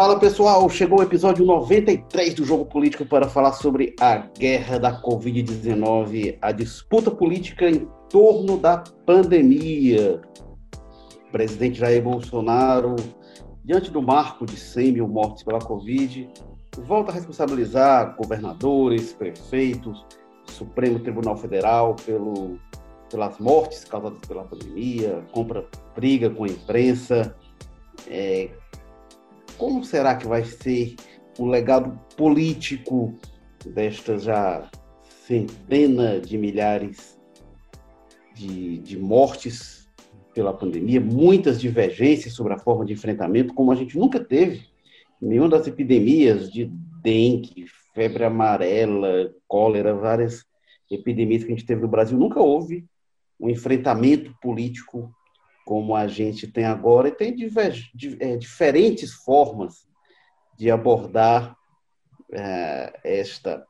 Fala pessoal, chegou o episódio 93 do Jogo Político para falar sobre a guerra da Covid-19, a disputa política em torno da pandemia. O presidente Jair Bolsonaro, diante do marco de 100 mil mortes pela Covid, volta a responsabilizar governadores, prefeitos, Supremo Tribunal Federal pelo, pelas mortes causadas pela pandemia, compra briga com a imprensa. É, como será que vai ser o legado político destas já centenas de milhares de, de mortes pela pandemia, muitas divergências sobre a forma de enfrentamento, como a gente nunca teve. Nenhuma das epidemias de dengue, febre amarela, cólera, várias epidemias que a gente teve no Brasil, nunca houve um enfrentamento político como a gente tem agora, e tem diver, é, diferentes formas de abordar é, esta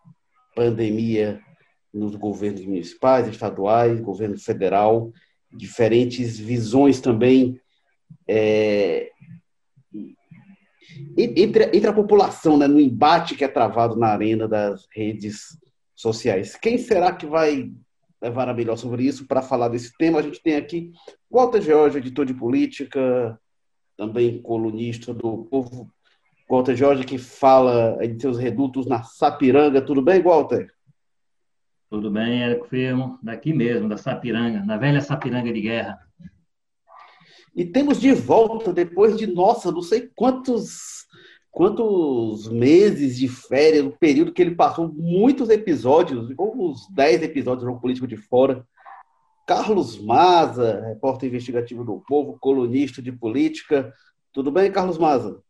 pandemia nos governos municipais, estaduais, governo federal, diferentes visões também é, entre, entre a população, né, no embate que é travado na arena das redes sociais. Quem será que vai levar a melhor sobre isso para falar desse tema? A gente tem aqui Walter George, editor de política, também colunista do Povo. Walter Jorge, que fala de seus redutos na Sapiranga. Tudo bem, Walter? Tudo bem, Érico Firmo, daqui mesmo, da Sapiranga, da velha Sapiranga de guerra. E temos de volta, depois de, nossa, não sei quantos, quantos meses de férias, o período que ele passou, muitos episódios, uns 10 episódios do Jogo Político de Fora. Carlos Maza, repórter investigativo do Povo, colunista de política. Tudo bem, Carlos Maza?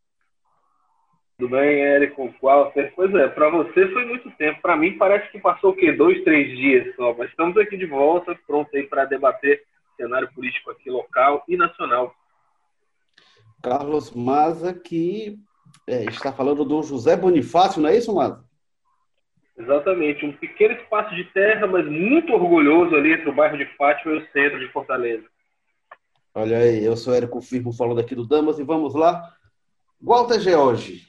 Tudo bem, Érico, Walter? Pois é, para você foi muito tempo. Para mim parece que passou o quê? Dois, três dias só. Mas estamos aqui de volta, pronto aí para debater cenário político aqui local e nacional. Carlos Maza, que é, está falando do José Bonifácio, não é isso, Maza? Exatamente, um pequeno espaço de terra, mas muito orgulhoso ali entre o bairro de Fátima e o centro de Fortaleza. Olha aí, eu sou Érico Firmo falando aqui do Damas e vamos lá. Walter George,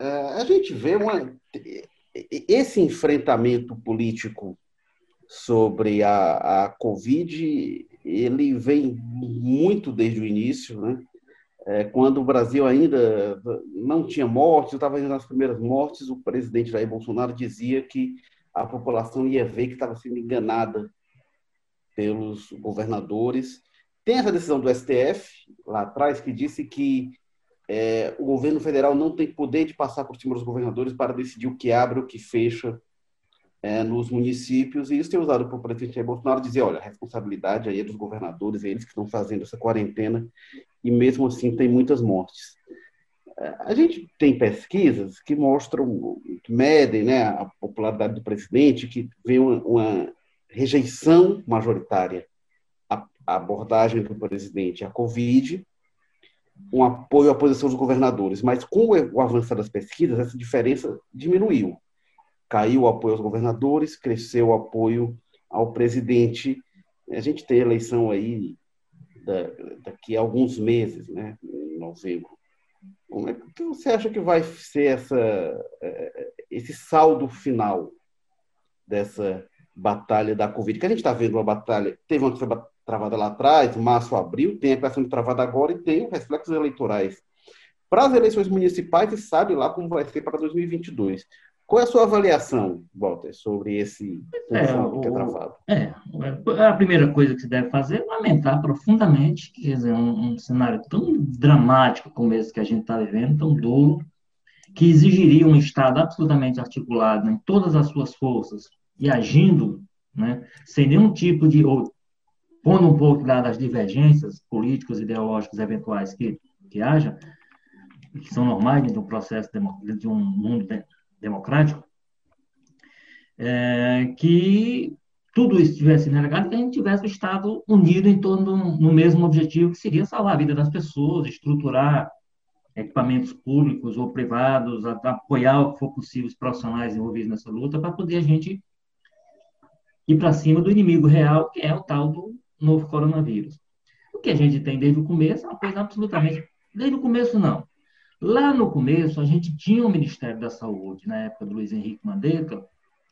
é, a gente vê uma, esse enfrentamento político sobre a, a Covid ele vem muito desde o início, né? É, quando o Brasil ainda não tinha mortes, estava indo nas primeiras mortes, o presidente Jair Bolsonaro dizia que a população ia ver que estava sendo enganada pelos governadores. Tem essa decisão do STF, lá atrás, que disse que é, o governo federal não tem poder de passar por cima dos governadores para decidir o que abre, o que fecha é, nos municípios, e isso tem usado para o presidente Jair Bolsonaro dizer, olha, a responsabilidade aí é dos governadores, é eles que estão fazendo essa quarentena, e mesmo assim tem muitas mortes. A gente tem pesquisas que mostram, que medem né, a popularidade do presidente, que vê uma, uma rejeição majoritária à, à abordagem do presidente à Covid, um apoio à posição dos governadores. Mas com o avanço das pesquisas, essa diferença diminuiu caiu o apoio aos governadores, cresceu o apoio ao presidente. A gente tem eleição aí da, daqui a alguns meses, né, em novembro. Como é que você acha que vai ser essa, é, esse saldo final dessa batalha da Covid? Que a gente está vendo uma batalha, teve uma que foi travada lá atrás, março, abril, tem a que sendo travada agora e tem os reflexos eleitorais. Para as eleições municipais, e sabe lá como vai ser para 2022. Qual é a sua avaliação, Walter, sobre esse é, que é travado? É, a primeira coisa que se deve fazer é lamentar profundamente que quer dizer, um, um cenário tão dramático como esse que a gente está vivendo, tão duro, que exigiria um Estado absolutamente articulado em todas as suas forças e agindo né, sem nenhum tipo de. ou pondo um pouco das divergências políticas, ideológicas eventuais que, que haja, que são normais dentro de um processo, de um mundo democrático, é, que tudo isso tivesse negado e que a gente tivesse o Estado unido em torno no mesmo objetivo, que seria salvar a vida das pessoas, estruturar equipamentos públicos ou privados, apoiar o que for possível os profissionais envolvidos nessa luta, para poder a gente ir para cima do inimigo real, que é o tal do novo coronavírus. O que a gente tem desde o começo é uma coisa absolutamente. Desde o começo, não Lá no começo, a gente tinha o Ministério da Saúde, na época do Luiz Henrique Mandetta,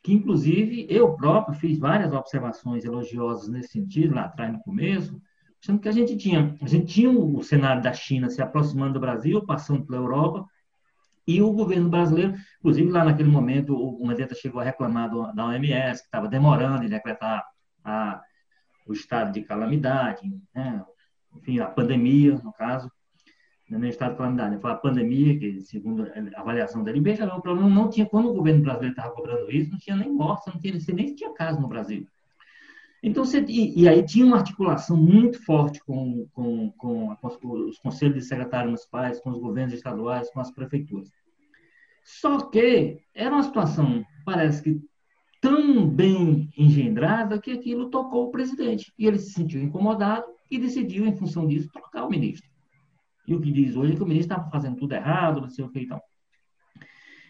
que inclusive eu próprio fiz várias observações elogiosas nesse sentido, lá atrás no começo, achando que a gente tinha, a gente tinha o cenário da China se aproximando do Brasil, passando pela Europa, e o governo brasileiro, inclusive lá naquele momento, o Mandetta chegou a reclamar do, da OMS, que estava demorando em decretar a, o estado de calamidade, né? enfim, a pandemia, no caso, não é estado de calamidade, foi a pandemia, que segundo a avaliação da LB, o problema não tinha, quando o governo brasileiro estava cobrando isso, não tinha nem morte, não tinha, nem tinha caso no Brasil. Então, você, e, e, aí tinha uma articulação muito forte com, com, com, com os conselhos de secretários municipais, com os governos estaduais, com as prefeituras. Só que era uma situação, parece que tão bem engendrada, que aquilo tocou o presidente. E ele se sentiu incomodado e decidiu, em função disso, trocar o ministro. E o que diz hoje é que o ministro estava fazendo tudo errado, não sei o que então.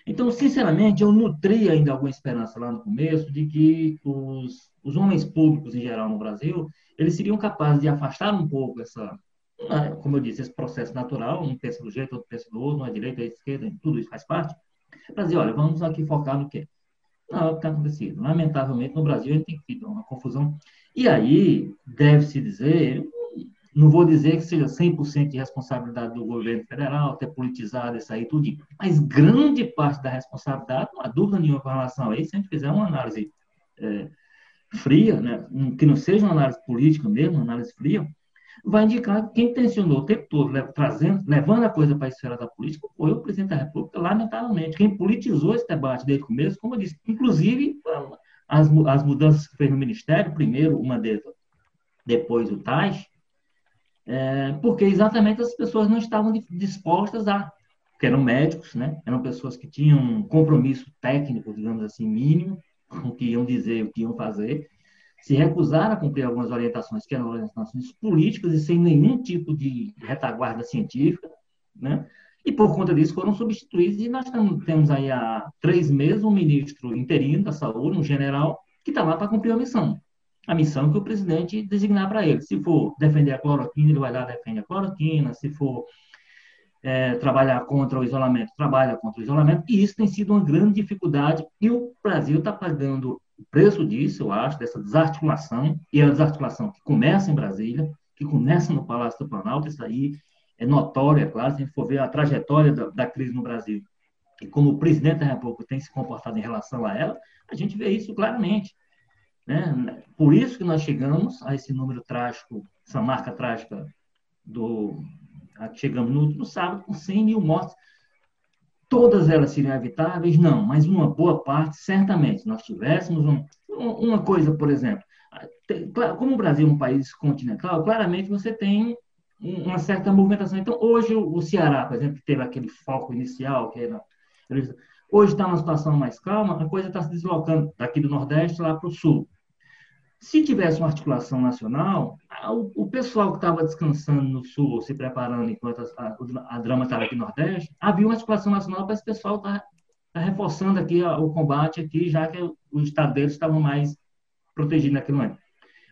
Então, sinceramente, eu nutri ainda alguma esperança lá no começo de que os, os homens públicos, em geral, no Brasil, eles seriam capazes de afastar um pouco essa, como eu disse, esse processo natural, um pensa do jeito, outro pensa do outro, não é direita, é esquerda, tudo isso faz parte, para dizer, olha, vamos aqui focar no quê? Não é o que está acontecendo. Lamentavelmente, no Brasil, a gente tem que ter uma confusão. E aí, deve-se dizer, não vou dizer que seja 100% de responsabilidade do governo federal, ter politizado isso aí, tudo, mas grande parte da responsabilidade, não há dúvida nenhuma com relação a isso, se a gente fizer uma análise é, fria, né, que não seja uma análise política mesmo, uma análise fria, vai indicar que quem tensionou o tempo todo, trazendo, levando a coisa para a esfera da política, foi o presidente da República, lamentavelmente. Quem politizou esse debate desde o começo, como eu disse, inclusive as, as mudanças que fez no Ministério, primeiro uma delas, depois o TAS, é, porque exatamente as pessoas não estavam dispostas a, que eram médicos, né? eram pessoas que tinham um compromisso técnico, digamos assim, mínimo, com o que iam dizer, o que iam fazer, se recusaram a cumprir algumas orientações que eram orientações políticas e sem nenhum tipo de retaguarda científica, né? E por conta disso foram substituídos e nós temos aí há três meses um ministro interino da saúde, um general, que está lá para cumprir a missão a missão que o presidente designar para ele. Se for defender a cloroquina, ele vai lá defende a cloroquina. Se for é, trabalhar contra o isolamento, trabalha contra o isolamento. E isso tem sido uma grande dificuldade. E o Brasil está pagando o preço disso, eu acho, dessa desarticulação. E é a desarticulação que começa em Brasília, que começa no Palácio do Planalto. Isso aí é notório, é claro, se a gente for ver a trajetória da, da crise no Brasil e como o presidente da República tem se comportado em relação a ela, a gente vê isso claramente. Né? Por isso que nós chegamos a esse número trágico, essa marca trágica do. Chegamos no, no sábado com 100 mil mortes. Todas elas seriam evitáveis? Não, mas uma boa parte, certamente. Nós tivéssemos um, uma coisa, por exemplo, como o Brasil é um país continental, claramente você tem uma certa movimentação. Então, hoje, o Ceará, por exemplo, que teve aquele foco inicial, que era Hoje está uma situação mais calma, a coisa está se deslocando daqui do Nordeste lá para o Sul. Se tivesse uma articulação nacional, o, pessoal que estava descansando no Sul, se preparando enquanto a, a, a drama estava aqui no Nordeste, havia uma articulação nacional para esse pessoal estar tá, tá reforçando aqui o combate aqui, já que o estado deles estava mais protegido naquele momento.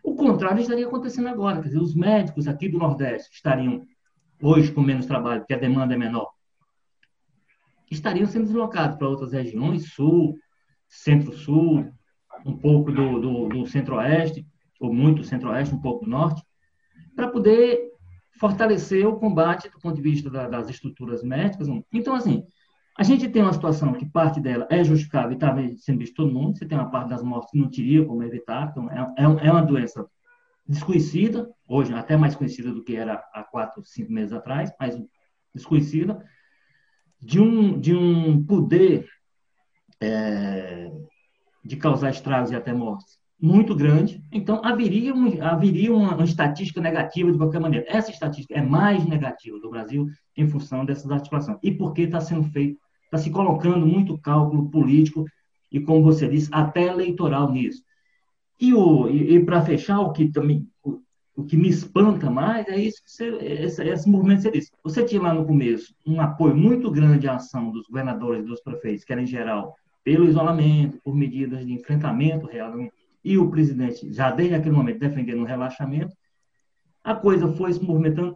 O contrário estaria acontecendo agora, quer dizer, os médicos aqui do Nordeste estariam hoje com menos trabalho, porque a demanda é menor, estariam sendo deslocados para outras regiões, sul, centro-sul, um pouco do, do, do centro-oeste, ou muito centro-oeste, um pouco do norte, para poder fortalecer o combate do ponto de vista da, das estruturas médicas. Então, assim, a gente tem uma situação que parte dela é justificável e está sendo visto todo mundo. Você tem uma parte das mortes que não teria como evitar. Então, é, é, é uma doença desconhecida, hoje até mais conhecida do que era há quatro, cinco meses atrás, mas desconhecida de um, de um poder é, de causar estragos e até mortes muito grande, então haveria, um, haveria uma, uma, estatística negativa de qualquer maneira. Essa estatística é mais negativa do Brasil em função dessas articulações. E porque está sendo feito, está se colocando muito cálculo político e, como você disse, até eleitoral nisso. E, o, e, e para fechar, o que também o que me espanta mais é isso que você, esse, esse movimento que você disse. Você tinha lá no começo um apoio muito grande à ação dos governadores e dos prefeitos, que era em geral pelo isolamento, por medidas de enfrentamento real, e o presidente, já desde aquele momento, defendendo o relaxamento, a coisa foi se movimentando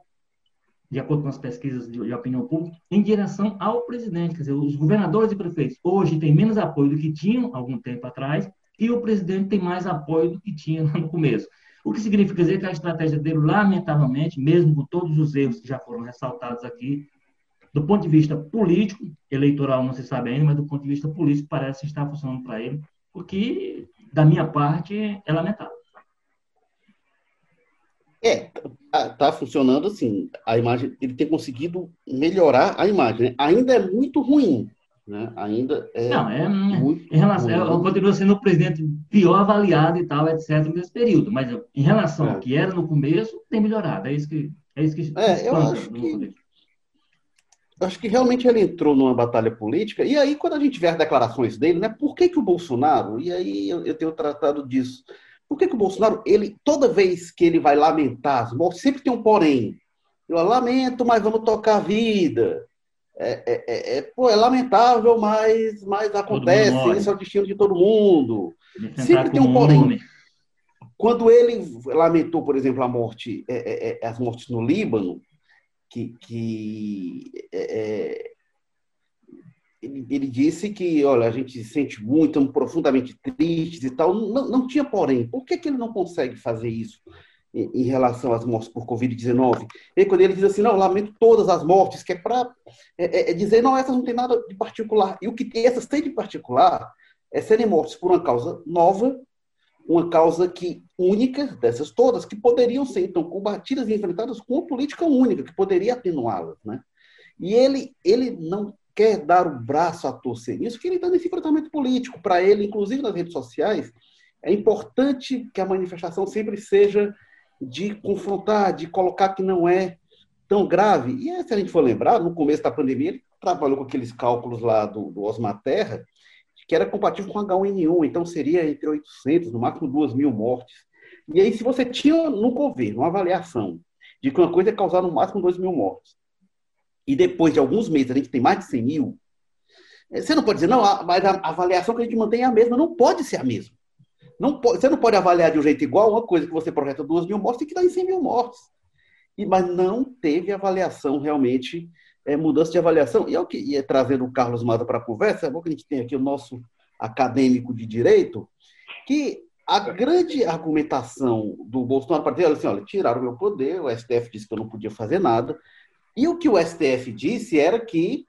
de acordo com as pesquisas de, de opinião pública, em direção ao presidente. Quer dizer, os governadores e prefeitos hoje têm menos apoio do que tinham algum tempo atrás, e o presidente tem mais apoio do que tinha no começo. O que significa dizer que a estratégia dele, lamentavelmente, mesmo com todos os erros que já foram ressaltados aqui, do ponto de vista político, eleitoral não se sabe ainda, mas do ponto de vista político parece estar funcionando para ele, o que, da minha parte, é lamentável. É, tá, tá, funcionando assim. A imagem, ele tem conseguido melhorar a imagem. Né? Ainda é muito ruim, né? Ainda é. Não, é. Muito em relação, ruim. continua sendo o presidente pior avaliado e tal, etc. nesse período. Mas em relação é. ao que era no começo, tem melhorado. É isso que é isso que. É, eu acho que. Acho que realmente ele entrou numa batalha política. E aí, quando a gente vê as declarações dele, né? Por que, que o Bolsonaro? E aí eu, tenho tratado disso por que, que o Bolsonaro, ele, toda vez que ele vai lamentar as mortes, sempre tem um porém. Eu lamento, mas vamos tocar a vida. É, é, é, é pô, é lamentável, mas, mas acontece. Isso é o destino de todo mundo. Sempre tem um porém. Quando ele lamentou, por exemplo, a morte, é, é, as mortes no Líbano, que, que ele, ele, disse que, olha, a gente se sente muito, estamos profundamente tristes e tal. Não, não tinha porém. Por que, que ele não consegue fazer isso em, em relação às mortes por Covid-19? E quando ele diz assim, não, lamento todas as mortes, que é para é, é, é, dizer, não, essas não tem nada de particular. E o que essas têm de particular é serem mortes por uma causa nova, uma causa que única dessas todas, que poderiam ser, então, combatidas e enfrentadas com uma política única, que poderia atenuá-las, né? E ele, ele não quer dar o braço a torcer nisso, que ele está nesse enfrentamento político. Para ele, inclusive nas redes sociais, é importante que a manifestação sempre seja de confrontar, de colocar que não é tão grave. E se a gente for lembrar, no começo da pandemia, ele trabalhou com aqueles cálculos lá do, do Osmar Terra, que era compatível com H1N1, então seria entre 800, no máximo 2 mil mortes. E aí, se você tinha no governo uma avaliação de que uma coisa é causar no máximo 2 mil mortes, e depois de alguns meses a gente tem mais de 100 mil, eh, você não pode dizer, não, mas a avaliação que a gente mantém é a mesma. Não pode ser a mesma. Não pode, você não pode avaliar de um jeito igual uma coisa que você projeta 2 mil mortes e que dá em 100 mil mortes. E, mas não teve avaliação realmente, é, mudança de avaliação. E é o que e é trazendo o Carlos Mata para a conversa, é bom que a gente tem aqui o nosso acadêmico de direito, que a grande argumentação do Bolsonaro para dizer assim, olha, tiraram o meu poder, o STF disse que eu não podia fazer nada, e o que o STF disse era que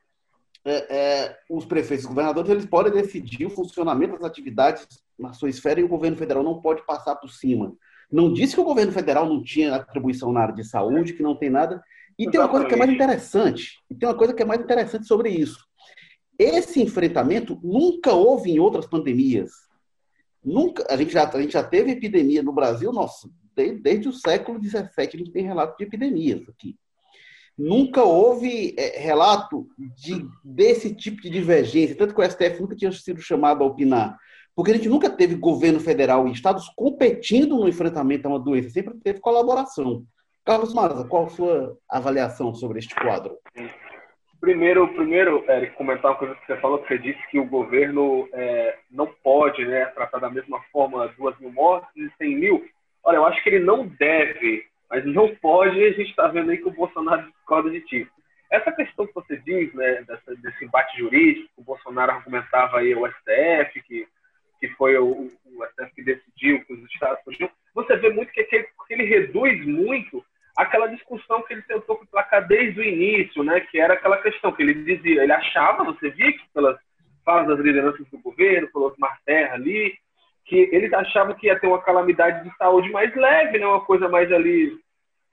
é, é, os prefeitos e governadores eles podem decidir o funcionamento das atividades na sua esfera e o governo federal não pode passar por cima. Não disse que o governo federal não tinha atribuição na área de saúde, que não tem nada. E tem uma coisa que é mais interessante. E tem uma coisa que é mais interessante sobre isso. Esse enfrentamento nunca houve em outras pandemias. Nunca, a gente já, a gente já teve epidemia no Brasil, nossa, desde, desde o século XVII a gente tem relato de epidemias aqui. Nunca houve é, relato de, desse tipo de divergência, tanto que o STF nunca tinha sido chamado a opinar, porque a gente nunca teve governo federal e estados competindo no enfrentamento a uma doença, sempre teve colaboração. Carlos Maza, qual a sua avaliação sobre este quadro? Primeiro, primeiro Eric, comentar uma coisa que você falou, que você disse que o governo é, não pode né, tratar da mesma forma duas mil mortes e cem mil. Olha, eu acho que ele não deve mas não pode, a gente está vendo aí que o Bolsonaro discorda de ti. Essa questão que você diz, né, dessa, desse embate jurídico, o Bolsonaro argumentava aí o STF, que, que foi o, o STF que decidiu que os estados podiam, você vê muito que, que ele reduz muito aquela discussão que ele tentou placar desde o início, né, que era aquela questão que ele dizia, ele achava, você via que pelas falas das lideranças do governo, pelo Osmar Terra ali, que eles achavam que ia ter uma calamidade de saúde mais leve, né? uma coisa mais ali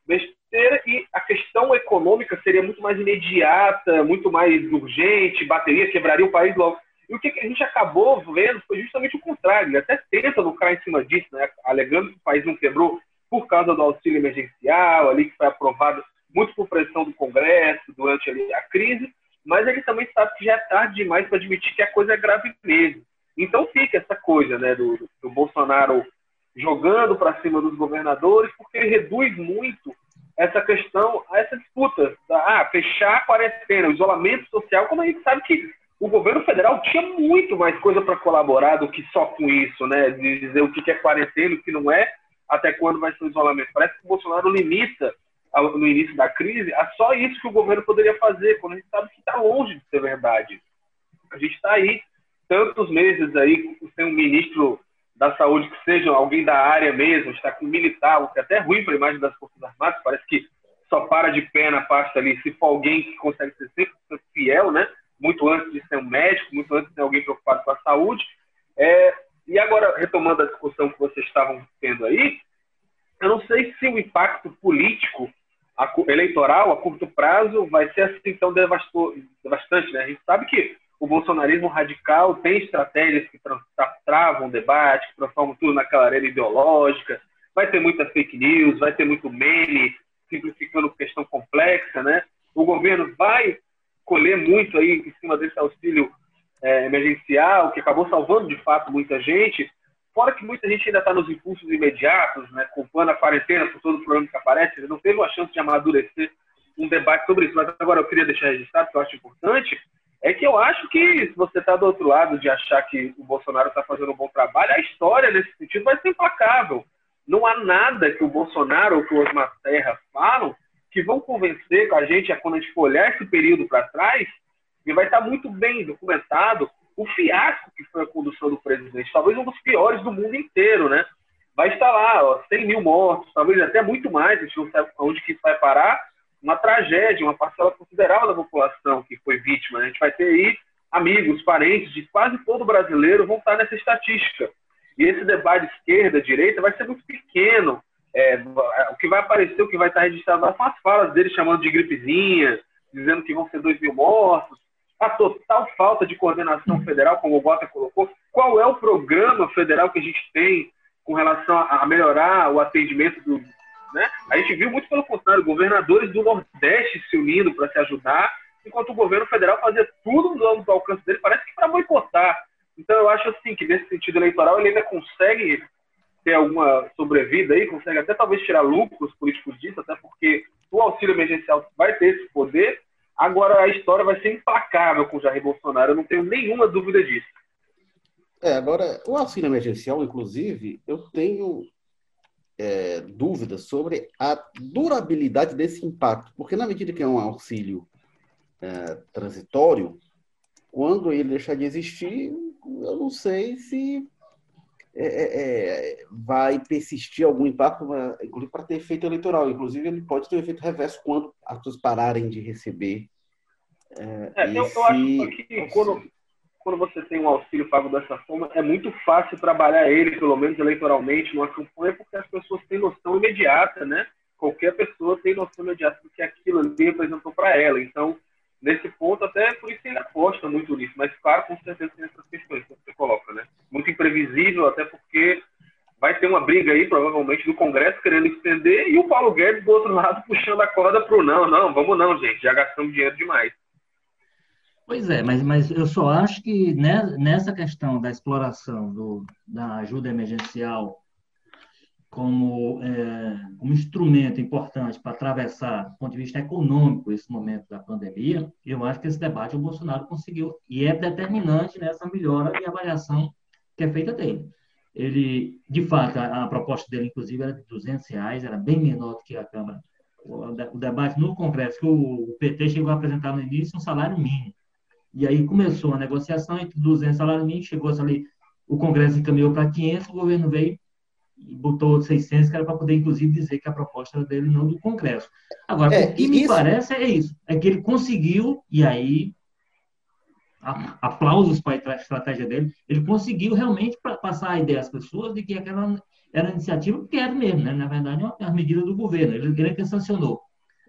besteira, e a questão econômica seria muito mais imediata, muito mais urgente, bateria, quebraria o país logo. E o que a gente acabou vendo foi justamente o contrário. Ele até tenta lucrar em cima disso, né? alegando que o país não quebrou por causa do auxílio emergencial, ali que foi aprovado muito por pressão do Congresso durante ali, a crise, mas ele também sabe que já é tarde demais para admitir que a coisa é grave mesmo. Então fica essa coisa né, do, do Bolsonaro jogando para cima dos governadores, porque ele reduz muito essa questão essa disputa da ah, fechar a quarentena, o isolamento social, quando a gente sabe que o governo federal tinha muito mais coisa para colaborar do que só com isso, né? De dizer o que é quarentena e o que não é, até quando vai ser o isolamento. Parece que o Bolsonaro limita no início da crise, é só isso que o governo poderia fazer, quando a gente sabe que está longe de ser verdade. A gente está aí tantos meses aí sem um ministro da saúde que seja alguém da área mesmo, está com um militar, o que é até ruim para a imagem das Forças Armadas, parece que só para de pé na pasta ali se for alguém que consegue ser sempre fiel, né? Muito antes de ser um médico, muito antes de ser alguém preocupado com a saúde. É, e agora, retomando a discussão que vocês estavam tendo aí, eu não sei se o impacto político eleitoral a curto prazo vai ser assim tão devastante, né? A gente sabe que o bolsonarismo radical tem estratégias que travam o debate, que transformam tudo naquela arena ideológica, vai ter muita fake news, vai ter muito meme, simplificando questão complexa, né? O governo vai colher muito aí em cima desse auxílio é, emergencial, que acabou salvando de fato muita gente, fora que muita gente ainda está nos impulsos imediatos, né? Culpando a quarentena por todo o problema que aparece, ele não teve uma chance de amadurecer um debate sobre isso. Mas agora eu queria deixar registrado, que eu acho importante, é que eu acho que se você está do outro lado de achar que o Bolsonaro está fazendo um bom trabalho, a história nesse sentido vai ser implacável. Não há nada que o Bolsonaro ou que o Osmar Terra falam que vão convencer a gente, quando a gente for olhar esse período para trás, e vai estar muito bem documentado o fiasco que foi a condução do presidente, talvez um dos piores do mundo inteiro, né? Vai estar lá, ó, 100 mil mortos, talvez até muito mais, a gente não sabe onde que isso vai parar, uma tragédia, uma parcela considerável da população que foi vítima. Né? A gente vai ter aí amigos, parentes de quase todo brasileiro vão estar nessa estatística. E esse debate esquerda-direita vai ser muito pequeno. É, o que vai aparecer, o que vai estar registrado são as falas dele chamando de gripezinha, dizendo que vão ser 2 mil mortos. A total falta de coordenação federal, como o Bota colocou. Qual é o programa federal que a gente tem com relação a melhorar o atendimento do, né? A gente viu muito pelo contrário, governadores do Nordeste se unindo para se ajudar, enquanto o governo federal fazia tudo no alcance dele, parece que para boicotar. Então eu acho assim que nesse sentido eleitoral ele ainda consegue ter alguma sobrevida aí, consegue até talvez tirar lucros políticos disso, até porque o auxílio emergencial vai ter esse poder. Agora a história vai ser implacável com o Jair Bolsonaro, eu não tenho nenhuma dúvida disso. É, agora, o auxílio emergencial, inclusive, eu tenho é, dúvidas sobre a durabilidade desse impacto, porque na medida que é um auxílio é, transitório, quando ele deixar de existir, eu não sei se é, é, é vai persistir algum impacto, inclusive para ter efeito eleitoral. Inclusive, ele pode ter um efeito reverso quando as pessoas pararem de receber. É, esse... eu, eu, acho que quando, quando você tem um auxílio pago dessa forma, é muito fácil trabalhar ele, pelo menos eleitoralmente, numa campanha, porque as pessoas têm noção imediata, né? Qualquer pessoa tem noção imediata do que aquilo ali representou para ela. Então, nesse ponto, até por isso ele aposta muito nisso. Mas, claro, com certeza tem essas questões que você coloca, né? Muito imprevisível, até porque vai ter uma briga aí, provavelmente, do Congresso querendo estender e o Paulo Guedes, do outro lado, puxando a corda para o não. Não, vamos não, gente, já gastamos dinheiro demais. Pois é, mas, mas eu só acho que nessa questão da exploração do, da ajuda emergencial como, é, instrumento importante para atravessar, do ponto de vista econômico, esse momento da pandemia, eu acho que esse debate o Bolsonaro conseguiu, e é determinante nessa melhora e avaliação que é feita dele. Ele, de fato, a, a proposta dele, inclusive, era de 200 reais, era bem menor do que a Câmara. O, o debate no Congresso, que o, o PT chegou a apresentar no início, um salário mínimo. E aí começou a negociação entre 200 salários mínimos, chegou ali, o Congresso encaminhou para 500, o governo veio e botou 600, que era para poder, inclusive, dizer que a proposta era dele, não do Congresso. Agora, é, o que me parece é isso, é que ele conseguiu, e aí, aplausos para a estratégia dele, ele conseguiu realmente passar a ideia às pessoas de que aquela era uma iniciativa que era mesmo, né? na verdade, é uma medida do governo, ele, ele é que sancionou.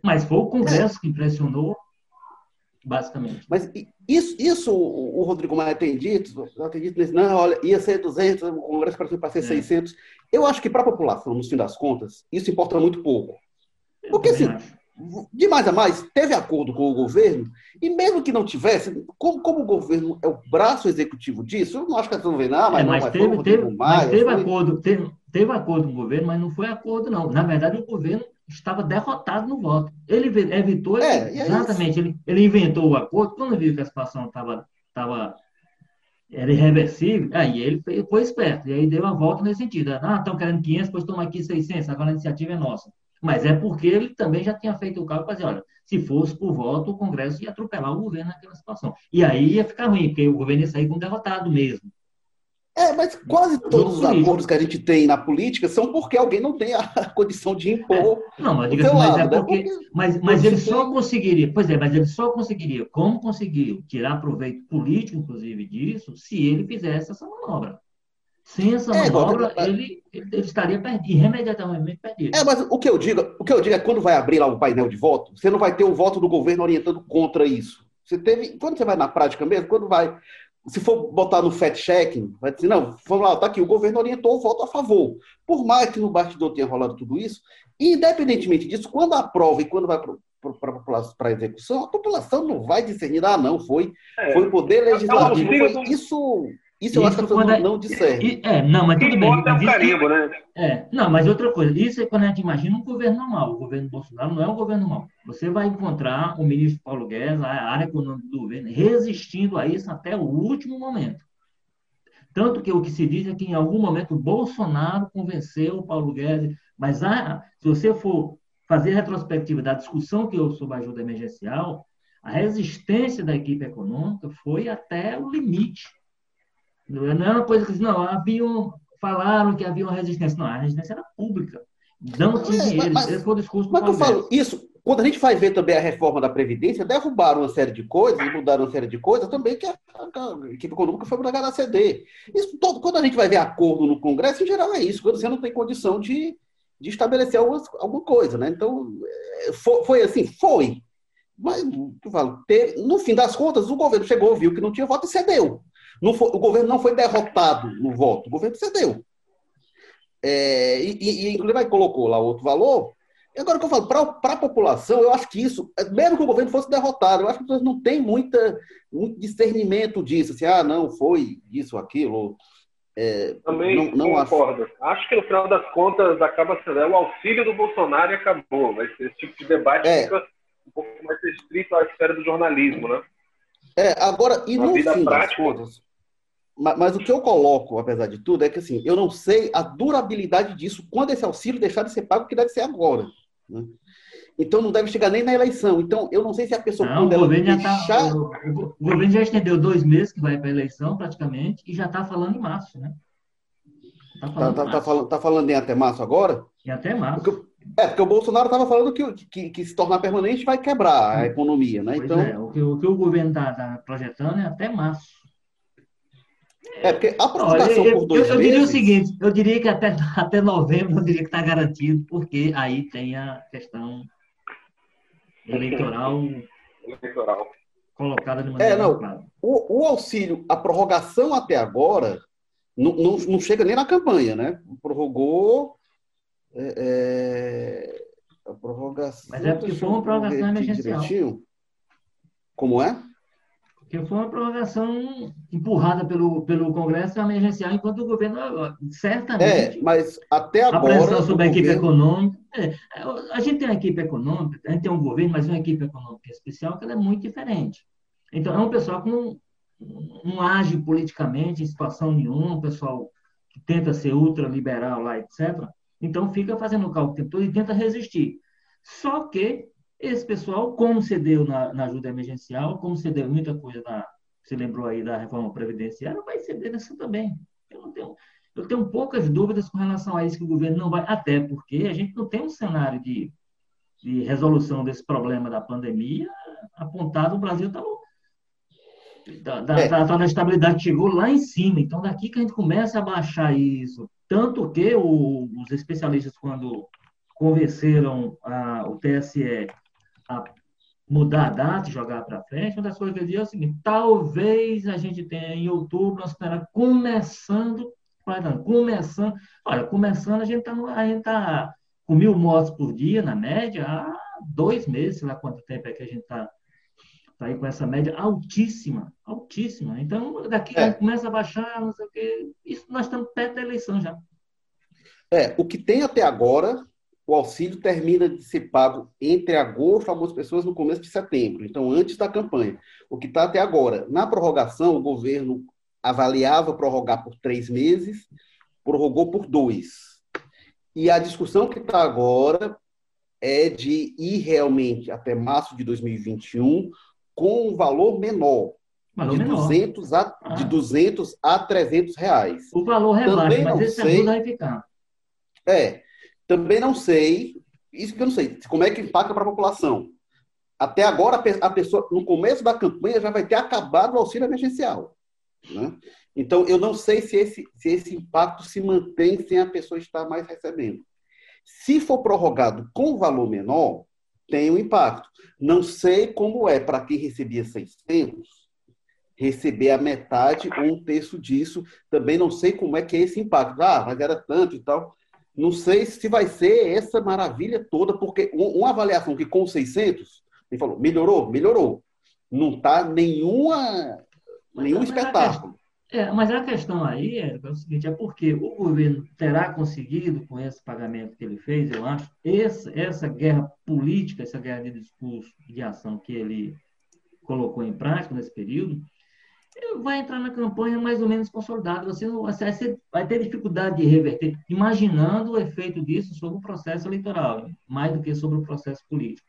Mas foi o Congresso que impressionou basicamente. Mas isso, isso o Rodrigo Maia tem dito, tem dito não, olha, ia ser 200, o Congresso para ser é. 600. Eu acho que para a população, no fim das contas, isso importa muito pouco. Porque, assim, acho. de mais a mais, teve acordo com o governo, e mesmo que não tivesse, como, como o governo é o braço executivo disso, eu não acho que eles vão ver, não, mas, é, mas não, mas teve, teve, Maia, mas teve acordo, teve, teve acordo com o governo, mas não foi acordo, não. Na verdade, o governo estava derrotado no voto. Ele evitou, é, é exatamente, ele, ele inventou o acordo, quando viu que a situação estava tava, era irreversível, aí ele foi esperto, e aí deu uma volta nesse sentido. Ah, estão querendo 500, pois toma aqui 600, agora a iniciativa é nossa. Mas é porque ele também já tinha feito o cálculo para dizer, olha, se fosse por voto, o Congresso ia atropelar o governo naquela situação. E aí ia ficar ruim, porque o governo ia sair com derrotado mesmo. É, mas quase todos os acordos que a gente tem na política são porque alguém não tem a condição de impor. É, não, mas diga assim, mas é né? porque. Né? porque mas, mas ele só conseguiria, pois é, mas ele só conseguiria, como conseguiu, tirar proveito político, inclusive, disso, se ele fizesse essa manobra. Sem essa é, manobra, ele, ele, estaria perdido, irremediatamente perdido. É, mas o que eu digo, o que eu digo é quando vai abrir lá o painel de voto, você não vai ter o voto do governo orientando contra isso. Você teve, quando você vai na prática mesmo, quando vai se for botar no fact-checking, vai dizer, não, vamos lá, tá aqui, o governo orientou o voto a favor. Por mais que no bastidor tenha rolado tudo isso, independentemente disso, quando aprova e quando vai para a execução, a população não vai discernir, ah, não, foi, é, foi o poder legislativo. Foi, isso isso eu acho que a pessoa não discerne. É, não, mas tudo bem. É um carimbo, né? É, não, mas outra coisa, isso é quando a gente imagina um governo normal. O governo Bolsonaro não é um governo normal. Você vai encontrar o ministro Paulo Guedes, a área econômica do governo, resistindo a isso até o último momento. Tanto que o que se diz é que em algum momento o Bolsonaro convenceu o Paulo Guedes, mas ah, se você for fazer retrospectiva da discussão que houve sobre a ajuda emergencial, a resistência da equipe econômica foi até o limite. Não é uma coisa que não, haviam, falaram que havia uma resistência. Não, a resistência era pública. Não tinha dinheiro. Mas, Esse foi o discurso do Mas eu falo, isso, quando a gente vai ver também a reforma da Previdência, derrubaram uma série de coisas, mudaram uma série de coisas também que a, equipe econômica foi obrigada a ceder. Isso, todo, quando a gente vai ver acordo no Congresso, em geral é isso, quando você não tem condição de, de estabelecer algumas, alguma coisa. Né? Então, é, foi, foi assim? Foi. Mas, eu falo, no fim das contas, o governo chegou, viu que não tinha voto e cedeu. Foi, o governo não foi derrotado no voto, o governo cedeu. É, e, e, inclusive, aí colocou lá outro valor. E agora que eu falo, para a população, eu acho que isso, mesmo que o governo fosse derrotado, eu acho que as pessoas não têm muita, muito discernimento disso, assim, ah, não, foi isso, aquilo. É, Também não, não concordo. Acho... acho... que no final das contas acaba sendo é o auxílio do Bolsonaro e acabou. Mas esse tipo de debate é. fica um pouco mais restrito à esfera do jornalismo, né? É, agora, e Na no fim prática, das contas, mas, mas, o que eu coloco, apesar de tudo, é que assim, eu não sei a durabilidade disso quando esse auxílio deixar de ser pago, que deve ser agora. Né? Então não deve chegar nem na eleição. Então eu não sei se a pessoa não, o governo já tá- deixar... tá, o, o, governo já estendeu dois meses que vai para a eleição praticamente e já está falando em março, né? Tá falando, tá, tá, tá, falando, tá falando em até março agora? Em até março. É, porque o Bolsonaro estava falando que, que, que, se tornar permanente vai quebrar a economia, né? Pois então, é, o, que, o que o governo está tá projetando é até março. É, porque a prorrogação Olha, eu, por dois eu, eu diria o seguinte, eu diria que até, até novembro eu diria que está garantido, porque aí tem a questão eleitoral, eleitoral. colocada de maneira é, não, clara. O, o, auxílio, a prorrogação até agora, não, não, não, chega nem na campanha, né? Prorrogou... É, é, a prorrogação... Mas é porque foi uma prorrogação emergencial. Direitinho. Como é? que foi uma prorrogação empurrada pelo, pelo Congresso emergencial, enquanto o governo, certamente. É, mas até agora. A pressão sobre a equipe governo... econômica. É, a gente tem uma equipe econômica, a gente tem um governo, mas uma equipe econômica especial que é muito diferente. Então, é um pessoal que não, não age politicamente em situação nenhuma, um pessoal que tenta ser ultraliberal lá, etc. Então, fica fazendo o cálculo o tempo todo e tenta resistir. Só que esse pessoal, como cedeu na, na ajuda emergencial, como cedeu muita coisa na. Você lembrou aí da reforma previdenciária, vai ceder nessa também. Eu não tenho, eu tenho poucas dúvidas com relação a isso que o governo não vai, até porque a gente não tem um cenário de, de resolução desse problema da pandemia apontado, o Brasil está da, da, é. da, da, estabilidade chegou lá em cima. Então, daqui que a gente começa a baixar isso. Tanto que o, os especialistas, quando convenceram a, o TSE a mudar a data e jogar para frente, uma das coisas que eu digo é o seguinte: talvez a gente tenha em outubro, nós esperamos, começando, começando, olha, começando, a gente está tá com mil mortes por dia, na média, há dois meses, sei lá quanto tempo é que a gente está tá aí com essa média altíssima, altíssima. Então, daqui é. começa a baixar, não sei o quê, isso nós estamos perto da eleição já. É, o que tem até agora o auxílio termina de ser pago entre agosto, algumas pessoas no começo de setembro, então antes da campanha. O que está até agora. Na prorrogação, o governo avaliava prorrogar por três meses, prorrogou por dois. E a discussão que está agora é de ir realmente até março de 2021 com um valor menor, valor de, menor. 200 a, ah. de 200 a 300 reais. O valor rebaixa, mas esse sei, ajuda vai ficar. É, também não sei, isso que eu não sei, como é que impacta para a população. Até agora, a pessoa, no começo da campanha, já vai ter acabado o auxílio emergencial. Né? Então, eu não sei se esse, se esse impacto se mantém sem a pessoa estar mais recebendo. Se for prorrogado com valor menor, tem um impacto. Não sei como é para quem recebia 600, receber a metade ou um terço disso. Também não sei como é que é esse impacto. Ah, mas era tanto e tal. Não sei se vai ser essa maravilha toda, porque uma avaliação que com 600, ele falou, melhorou? Melhorou. Não está nenhuma, nenhum espetáculo. É, mas a questão aí é, é, o seguinte, é porque o governo terá conseguido, com esse pagamento que ele fez, eu acho, essa, essa guerra política, essa guerra de discurso de ação que ele colocou em prática nesse período, vai entrar na campanha mais ou menos consolidado. Você, você vai ter dificuldade de reverter, imaginando o efeito disso sobre o processo eleitoral, mais do que sobre o processo político.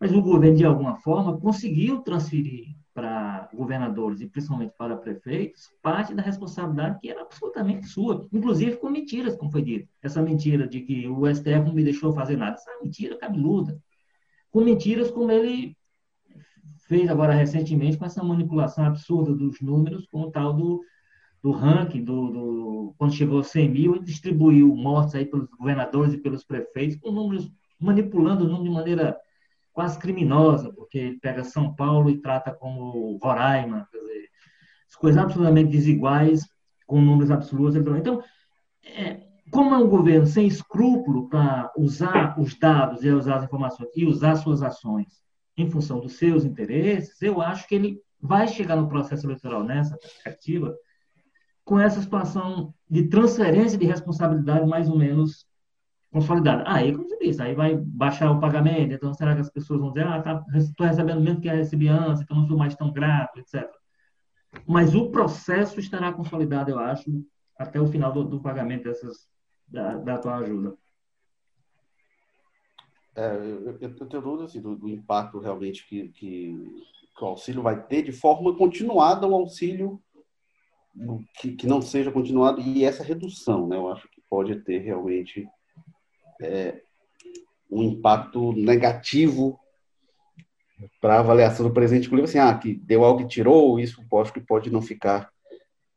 Mas o governo, de alguma forma, conseguiu transferir para governadores e principalmente para prefeitos parte da responsabilidade que era absolutamente sua, inclusive com mentiras, como foi dito. Essa mentira de que o STF não me deixou fazer nada, essa mentira cabeluda. Com mentiras como ele fez agora recentemente com essa manipulação absurda dos números, com o tal do, do ranking, do, do, quando chegou a 100 mil, e distribuiu mortes aí pelos governadores e pelos prefeitos, com números, manipulando o número de maneira quase criminosa, porque ele pega São Paulo e trata como Roraima, quer dizer, coisas absolutamente desiguais, com números absolutos. Então, é, como é um governo sem escrúpulo para usar os dados e usar as informações e usar suas ações em função dos seus interesses, eu acho que ele vai chegar no processo eleitoral nessa perspectiva com essa situação de transferência de responsabilidade mais ou menos consolidada. Aí, como você disse, aí vai baixar o pagamento, então será que as pessoas vão dizer, ah, tá, estou recebendo menos que recebi antes, então não sou mais tão grato, etc. Mas o processo estará consolidado, eu acho, até o final do, do pagamento dessas, da, da tua ajuda. É, eu, eu, tenho dúvida assim, do, do, impacto realmente que, que, que, o auxílio vai ter de forma continuada o auxílio que, que não seja continuado e essa redução, né? Eu acho que pode ter realmente é, um impacto negativo para a avaliação do presidente, inclusive assim, ah, que deu algo que tirou, isso acho que pode não ficar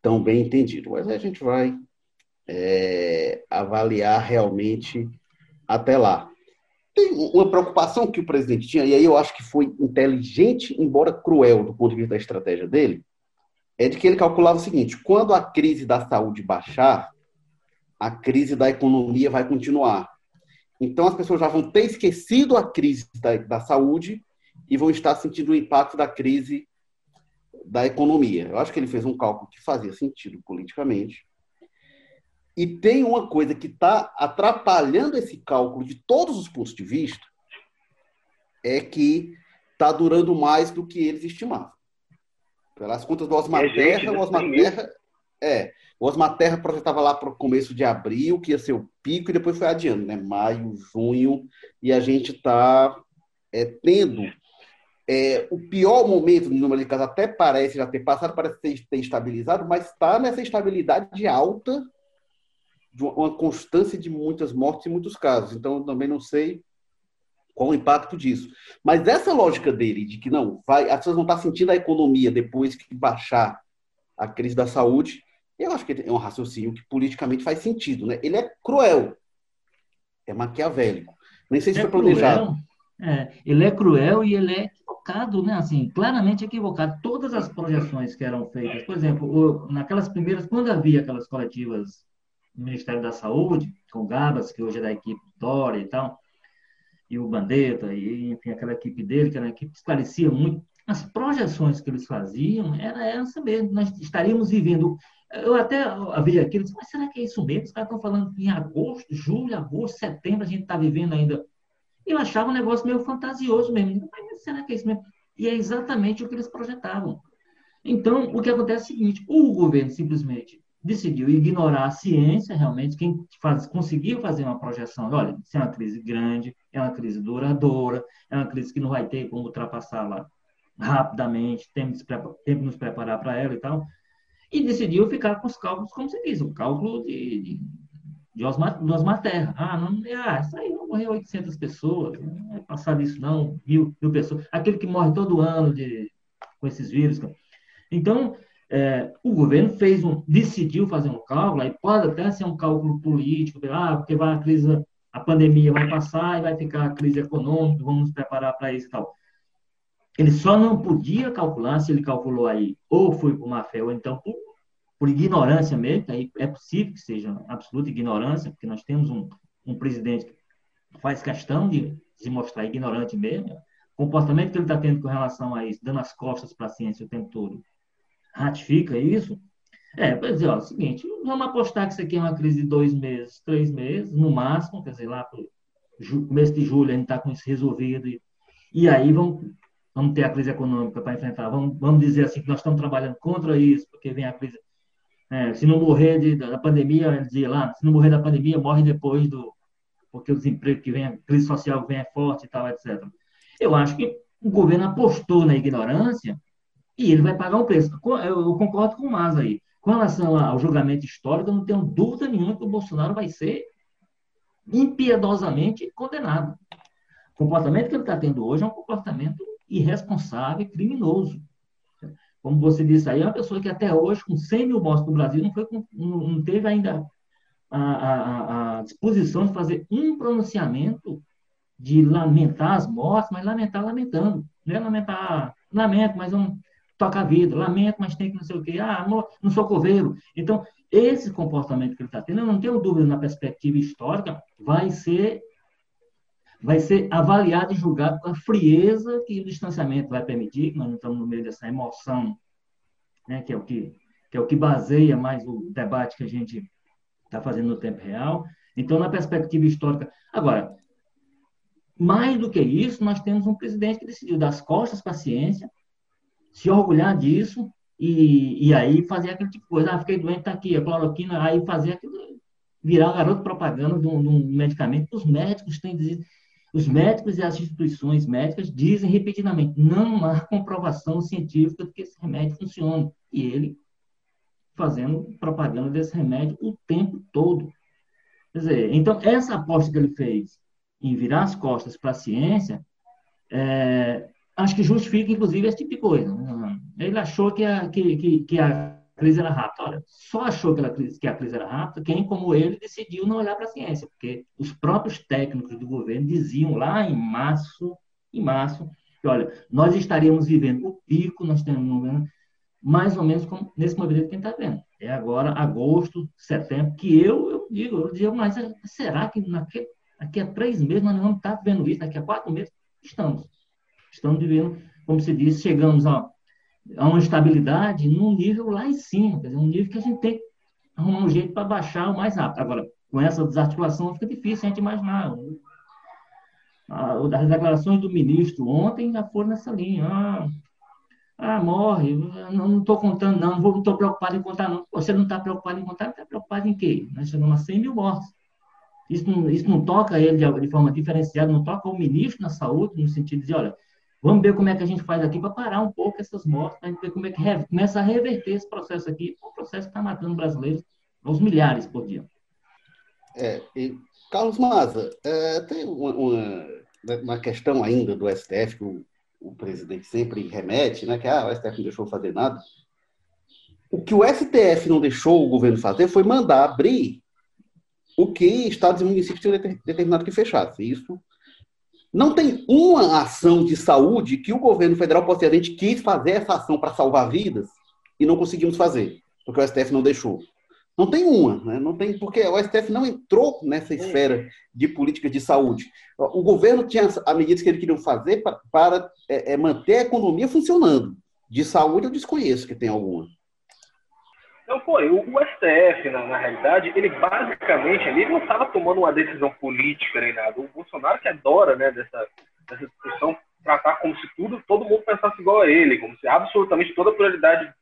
tão bem entendido. Mas a gente vai é, avaliar realmente até lá. Tem uma preocupação que o presidente tinha, e aí eu acho que foi inteligente, embora cruel do ponto de vista da estratégia dele, é de que ele calculava o seguinte: quando a crise da saúde baixar, a crise da economia vai continuar. Então, as pessoas já vão ter esquecido a crise da, da saúde e vão estar sentindo o impacto da crise da economia. Eu acho que ele fez um cálculo que fazia sentido politicamente. E tem uma coisa que está atrapalhando esse cálculo de todos os pontos de vista, é que está durando mais do que eles estimavam. Pelas contas do Osmar Terra, o Osmar Terra, é, o Osmar Terra projetava lá para o começo de abril, que ia ser o pico, e depois foi adiando, né? Maio, junho, e a gente está é, tendo é, o pior momento do número de casos, até parece já ter passado, parece ter, estabilizado, mas está nessa estabilidade alta, de uma constância de muitas mortes e muitos casos. Então, eu também não sei qual o impacto disso. Mas essa lógica dele, de que não, vai, as pessoas vão estar sentindo a economia depois que baixar a crise da saúde, eu acho que é um raciocínio que politicamente faz sentido, né? Ele é cruel, é maquiavélico. Nem sei se é foi planejado. É, ele é cruel e ele é equivocado, né? Assim, claramente equivocado. Todas as projeções que eram feitas, por exemplo, naquelas primeiras, quando havia aquelas coletivas do Ministério da Saúde, com o Gabas, que hoje é da equipe Dória e tal, e o Bandeta, e enfim, aquela equipe dele, que era uma equipe que esclarecia muito, as projeções que eles faziam era essa mesmo. Nós estaríamos vivendo eu até havia aquilo, disse, mas será que é isso mesmo? Os caras estão falando que em agosto, julho, agosto, setembro, a gente está vivendo ainda. Eu achava um negócio meio fantasioso mesmo. Mas será que é isso mesmo? E é exatamente o que eles projetavam. Então, o que acontece é o seguinte: o governo simplesmente decidiu ignorar a ciência, realmente, quem faz, conseguiu fazer uma projeção, olha, isso é uma crise grande, é uma crise duradoura, é uma crise que não vai ter como ultrapassá-la rapidamente, temos que nos preparar para ela e tal, e decidiu ficar com os cálculos, como você diz, o cálculo de, de, de Osmar, do Osmar Terra. Ah, não, ah, isso aí não morreu 800 pessoas, não é passar disso não, mil, mil pessoas. Aquele que morre todo ano de, com esses vírus. Então, é, o governo fez um, decidiu fazer um cálculo, aí pode até ser um cálculo político, ah, porque vai a crise, a pandemia vai passar e vai ficar a crise econômica, vamos nos preparar para isso e tal. Ele só não podia calcular, se ele calculou aí, ou foi por má fé, ou então por, por ignorância mesmo, aí é possível que seja absoluta ignorância, porque nós temos um, um presidente que faz questão de se mostrar ignorante mesmo, o comportamento que ele está tendo com relação a isso, dando as costas para a ciência o tempo todo, ratifica isso. É, quer dizer, ó, é o seguinte, vamos apostar que isso aqui é uma crise de dois meses, três meses, no máximo, quer dizer, lá para o de julho a gente está com isso resolvido, e, e aí vamos vamos ter a crise econômica para enfrentar. Vamos, vamos dizer assim que nós estamos trabalhando contra isso, porque vem a crise. É, se não morrer de, da pandemia, ele dizia lá, se não morrer da pandemia, morre depois do. Porque o desemprego que vem, a crise social que vem é forte e tal, etc. Eu acho que o governo apostou na ignorância e ele vai pagar um preço. Eu concordo com o Mas aí. Com relação ao julgamento histórico, eu não tenho dúvida nenhuma que o Bolsonaro vai ser impiedosamente condenado. O comportamento que ele está tendo hoje é um comportamento irresponsável e criminoso. Como você disse aí, é uma pessoa que até hoje, com 100 mil mortes no Brasil, não, foi, não teve ainda a, a, a disposição de fazer um pronunciamento de lamentar as mortes, mas lamentar lamentando. Não é lamentar, lamento, mas não toca a vida, lamento, mas tem que não sei o quê, ah, não sou coveiro. Então, esse comportamento que ele está tendo, eu não tenho dúvida na perspectiva histórica, vai ser vai ser avaliado e julgado com a frieza que o distanciamento vai permitir, que nós não estamos no meio dessa emoção, né, que é o que que é o que baseia mais o debate que a gente está fazendo no tempo real. Então, na perspectiva histórica, agora, mais do que isso, nós temos um presidente que decidiu dar as costas para a ciência, se orgulhar disso e, e aí fazer aquele tipo de coisa. Ah, fiquei doente, está aqui, a cloroquina, aí fazer aquilo, virar garoto propaganda de um, de um medicamento que os médicos têm dizer os médicos e as instituições médicas dizem repetidamente: não há comprovação científica de que esse remédio funciona. E ele fazendo propaganda desse remédio o tempo todo. Quer dizer, então, essa aposta que ele fez em virar as costas para a ciência, é, acho que justifica, inclusive, esse tipo de coisa. Ele achou que a, que, que, que a crise era rápida. Olha, só achou que, ela, que a crise era rápida quem, como ele, decidiu não olhar para a ciência, porque os próprios técnicos do governo diziam lá em março, em março, que, olha, nós estaríamos vivendo o pico, nós temos mais ou menos como nesse movimento que a gente está vendo. É agora, agosto, setembro, que eu, eu digo, eu digo, mas será que daqui, daqui a três meses nós não vamos estar vendo isso? Daqui a quatro meses? Estamos. Estamos vivendo, como se diz, chegamos a a uma estabilidade num nível lá em cima, quer dizer, um nível que a gente tem que arrumar um jeito para baixar o mais rápido. Agora, com essa desarticulação fica difícil a gente imaginar. As declarações do ministro ontem já foram nessa linha. Ah, ah morre, não estou contando, não, não estou preocupado em contar, não. Você não está preocupado em contar, está preocupado em quê? Nós chegamos a 100 mil mortes. Isso não, isso não toca ele de, de forma diferenciada, não toca o ministro na saúde, no sentido de olha, Vamos ver como é que a gente faz aqui para parar um pouco essas mortes, para ver como é que começa a reverter esse processo aqui, o processo que está matando brasileiros aos milhares por dia. É, e, Carlos Maza, é, tem uma, uma, uma, questão ainda do STF que o, o, presidente sempre remete, né, que ah, o STF não deixou fazer nada. O que o STF não deixou o governo fazer foi mandar abrir o que estados e municípios tinham determinado que fechasse. Isso não tem uma ação de saúde que o governo federal possa dizer, a gente quis fazer essa ação para salvar vidas e não conseguimos fazer, porque o STF não deixou. Não tem uma, né? não tem, porque o STF não entrou nessa esfera de política de saúde. O governo tinha as medidas que ele queria fazer para, para é, é, manter a economia funcionando. De saúde eu desconheço que tem alguma. Não foi. O, o STF, na, na, realidade, ele basicamente ele não estava tomando uma decisão política nem nada. O Bolsonaro que adora né, dessa, dessa discussão tratar como se tudo, todo mundo pensasse igual a ele, como se absolutamente toda a prioridade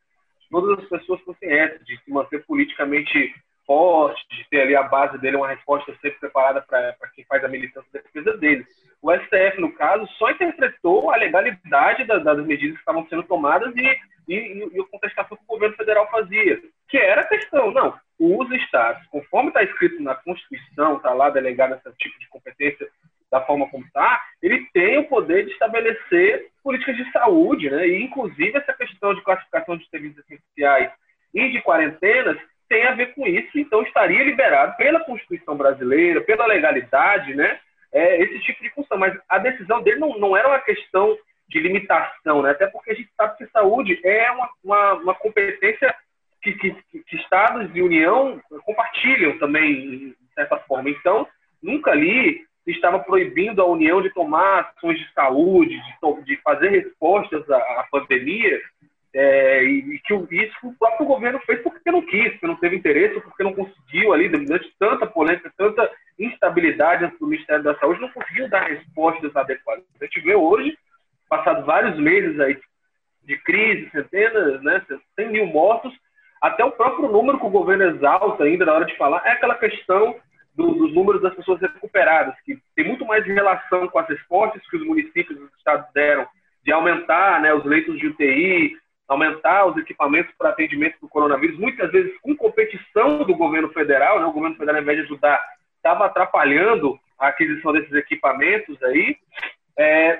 todas as pessoas fossem essas, de se manter politicamente forte, de ter ali a base dele uma resposta sempre preparada para quem faz a militância da defesa dele. O STF, no caso, só interpretou a legalidade das, das medidas que estavam sendo tomadas e, e, e a contestação que o governo federal fazia, que era a questão, não, os estados, conforme está escrito na Constituição, está lá delegado esse tipo de competência da forma como está, ele tem o poder de estabelecer políticas de saúde, né? E inclusive essa questão de classificação de serviços essenciais e de quarentenas tem a ver com isso, então estaria liberado pela Constituição brasileira, pela legalidade, né? É, esse tipo de função. Mas a decisão dele não, não era uma questão de limitação, né? Até porque a gente sabe que saúde é uma, uma, uma competência que, que, que estados e União compartilham também, de certa forma. Então, nunca ali estava proibindo a União de tomar ações de saúde, de, de fazer respostas à, à pandemia, é, e, que isso o próprio governo fez porque não quis, porque não teve interesse, porque não conseguiu ali, durante tanta polêmica, tanta instabilidade do Ministério da Saúde, não conseguiu dar respostas adequadas. A gente vê hoje, passados vários meses aí de crise, centenas, né, 100 mil mortos, até o próprio número que o governo exalta ainda na hora de falar é aquela questão do, dos números das pessoas recuperadas, que tem muito mais relação com as respostas que os municípios e os estados deram de aumentar né, os leitos de UTI, aumentar os equipamentos para atendimento do coronavírus, muitas vezes com competição do governo federal, né, o governo federal, ao invés de ajudar, estava atrapalhando a aquisição desses equipamentos aí, é,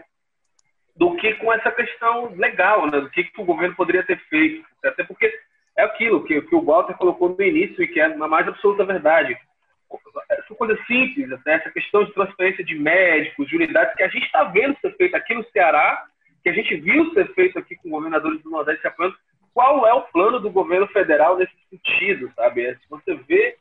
do que com essa questão legal, né, do que, que o governo poderia ter feito. Até porque é aquilo que, que o Walter colocou no início e que é a mais absoluta verdade são coisas simples, até essa questão de transferência de médicos, de unidades, que a gente está vendo ser feito aqui no Ceará, que a gente viu ser feito aqui com governadores do Nordeste apoiando. Qual é o plano do governo federal nesse sentido, sabe? É, se você vê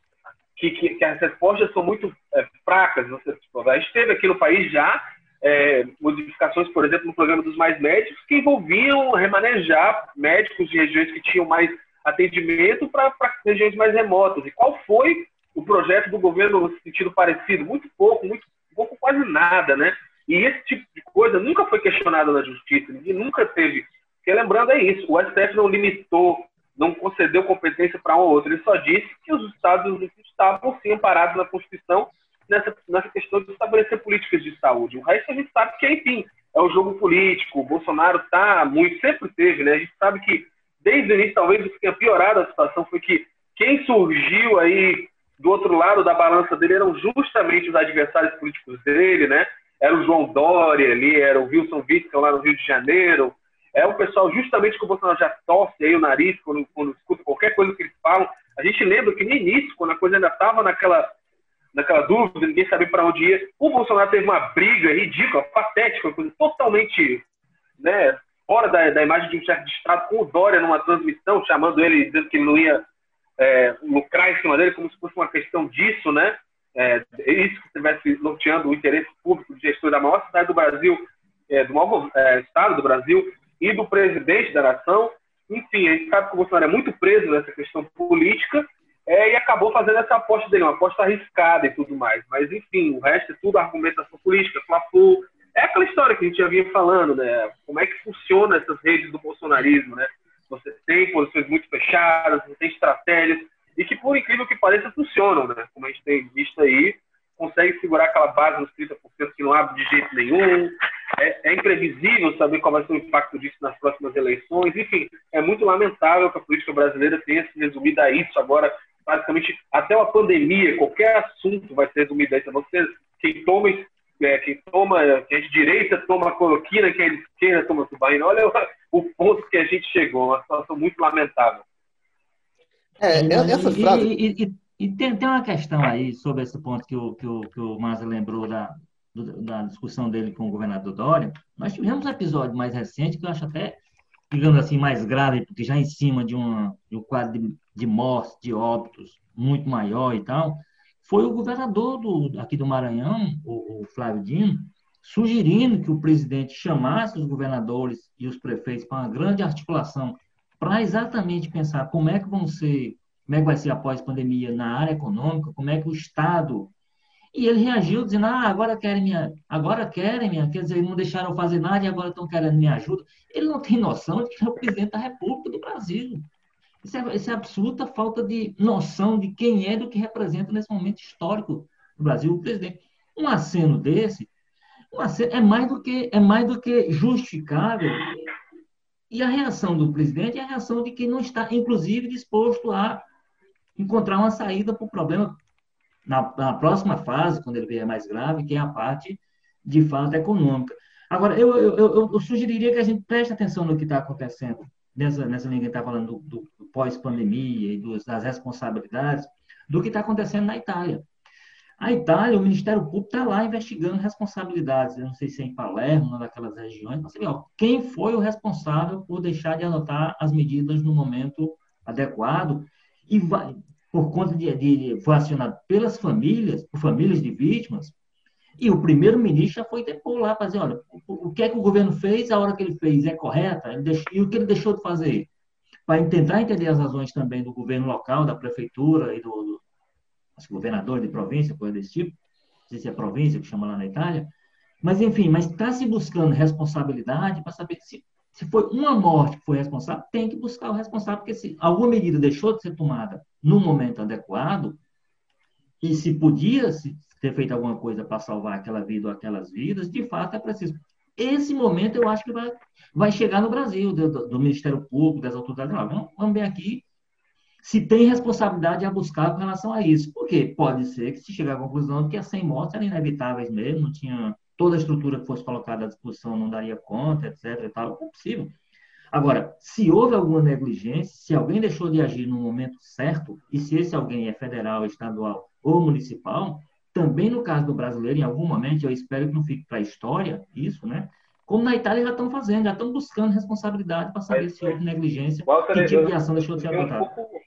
que, que, que, as respostas são muito é, fracas, você, tipo, a gente teve aqui no país já é, modificações, por exemplo, no programa dos mais médicos, que envolviam remanejar médicos de regiões que tinham mais atendimento para regiões mais remotas. E qual foi o projeto do governo no sentido parecido? Muito pouco, muito pouco, quase nada, né? E esse tipo de coisa nunca foi questionado na justiça, ninguém nunca teve. Porque lembrando é isso, o STF não limitou, não concedeu competência para um ou outro, ele só disse que os estados estavam sim amparados na Constituição nessa, nessa questão de estabelecer políticas de saúde. O resto a gente sabe que, enfim, é o jogo político, o Bolsonaro está muito, sempre teve, né? A gente sabe que desde o início, talvez o que tenha piorado a situação foi que quem surgiu aí do outro lado da balança dele eram justamente os adversários políticos dele, né? Era o João Dória ali, era o Wilson Witzel lá no Rio de Janeiro. É o pessoal justamente que o Bolsonaro já torce aí o nariz quando, quando escuta qualquer coisa que eles falam. A gente lembra que no início, quando a coisa ainda estava naquela, naquela dúvida, ninguém sabia para onde ia, o Bolsonaro teve uma briga ridícula, patética, uma coisa totalmente né, fora da, da imagem de um chefe de Estado com o Dória numa transmissão, chamando ele, dizendo que ele não ia é, lucrar em cima dele como se fosse uma questão disso, né? É, isso que estivesse norteando o interesse público de gestor da maior cidade do Brasil, é, do maior é, estado do Brasil e do presidente da nação. Enfim, a gente sabe que o Bolsonaro é muito preso nessa questão política é, e acabou fazendo essa aposta dele, uma aposta arriscada e tudo mais. Mas, enfim, o resto é tudo argumentação política, fla É aquela história que a gente já vinha falando, né? Como é que funciona essas redes do bolsonarismo, né? você tem posições muito fechadas, você tem estratégias, e que, por incrível que pareça, funcionam, né? Como a gente tem visto aí, consegue segurar aquela base nos 30% que não abre de jeito nenhum. É, é, imprevisível saber qual vai ser o impacto disso nas próximas eleições. Enfim, é muito lamentável que a política brasileira tenha se resumido a isso. Agora, basicamente, até uma pandemia, qualquer assunto vai ser resumido a isso. Você, quem toma é, quem toma, quem é de direita toma cloroquina, quem é de esquerda toma tubaína. Olha o, o, ponto que a gente chegou, uma situação muito lamentável. É, é essa frase... E, e, e, tem, tem uma questão aí sobre esse ponto que o, que o, que o Maza lembrou da, da discussão dele com o governador Dória. Nós tivemos um episódio mais recente que eu acho até, digamos assim, mais grave, porque já em cima de, uma, de um quadro de, de mortes, de óbitos muito maior e tal, foi o governador do, aqui do Maranhão, o, o Flávio Dino, sugerindo que o presidente chamasse os governadores e os prefeitos para uma grande articulação para exatamente pensar como é que vão ser, como é que vai ser após a pandemia na área econômica, como é que o Estado e ele reagiu dizendo: "Ah, agora querem minha, agora querem minha, quer dizer, não deixaram fazer nada e agora estão querendo minha ajuda". Ele não tem noção de que é o presidente da República do Brasil. Isso é, isso é absoluta falta de noção de quem é do que representa nesse momento histórico do Brasil o presidente. Um aceno desse um aceno é mais do que é mais do que justificável. E a reação do presidente é a reação de quem não está, inclusive, disposto a encontrar uma saída para o problema na, na, próxima fase, quando ele vier mais grave, que é a parte de fato econômica. Agora, eu, eu, eu, eu sugeriria que a gente preste atenção no que está acontecendo nessa, nessa linha que está falando do, do pós-pandemia e dos, das responsabilidades, do que está acontecendo na Itália. A Itália, o Ministério Público está lá investigando responsabilidades. Eu não sei se é em Palermo, uma daquelas regiões, mas ó, quem foi o responsável por deixar de adotar as medidas no momento adequado e vai, por conta de, de foi acionado pelas famílias, por famílias de vítimas, e o primeiro-ministro já foi depor lá para dizer, olha, o, que é que o governo fez, a hora que ele fez é correta, deixou, e o que ele deixou de fazer? Para tentar entender as razões também do governo local, da prefeitura e do, do governador de província, coisa desse tipo, não sei se é província que chama lá na Itália, mas enfim, mas está se buscando responsabilidade para saber se, se foi uma morte que foi responsável, tem que buscar o responsável, porque se alguma medida deixou de ser tomada no momento adequado, e se podia se ter feito alguma coisa para salvar aquela vida ou aquelas vidas, de fato é preciso. Esse momento eu acho que vai, vai chegar no Brasil, do, do Ministério Público, das autoridades. Vamos, vamos ver aqui se tem responsabilidade a buscar com relação a isso. Porque pode ser que se chegar à conclusão de que as 100 mortes eram inevitáveis mesmo, não tinha toda a estrutura que fosse colocada à disposição não daria conta, etc. E tal, é possível. Agora, se houve alguma negligência, se alguém deixou de agir no momento certo, e se esse alguém é federal, estadual ou municipal, também no caso do brasileiro, em algum momento, eu espero que não fique para a história isso, né? Como na Itália já estão fazendo, já estão buscando responsabilidade para saber se houve negligência, Walter, que tipo de ação deixou de ser adotada. Um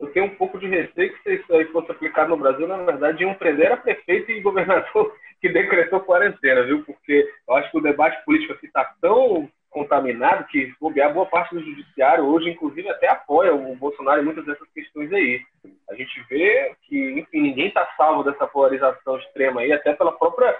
eu tenho um pouco de receio que se isso aí fosse aplicado no Brasil, na verdade, iam prender a prefeito e governador que decretou quarentena, viu? Porque eu acho que o debate político aqui está tão contaminado que, bobear, boa parte do judiciário hoje, inclusive, até apoia o Bolsonaro em muitas dessas questões aí. A gente vê que, enfim, ninguém está salvo dessa polarização extrema aí, até pela própria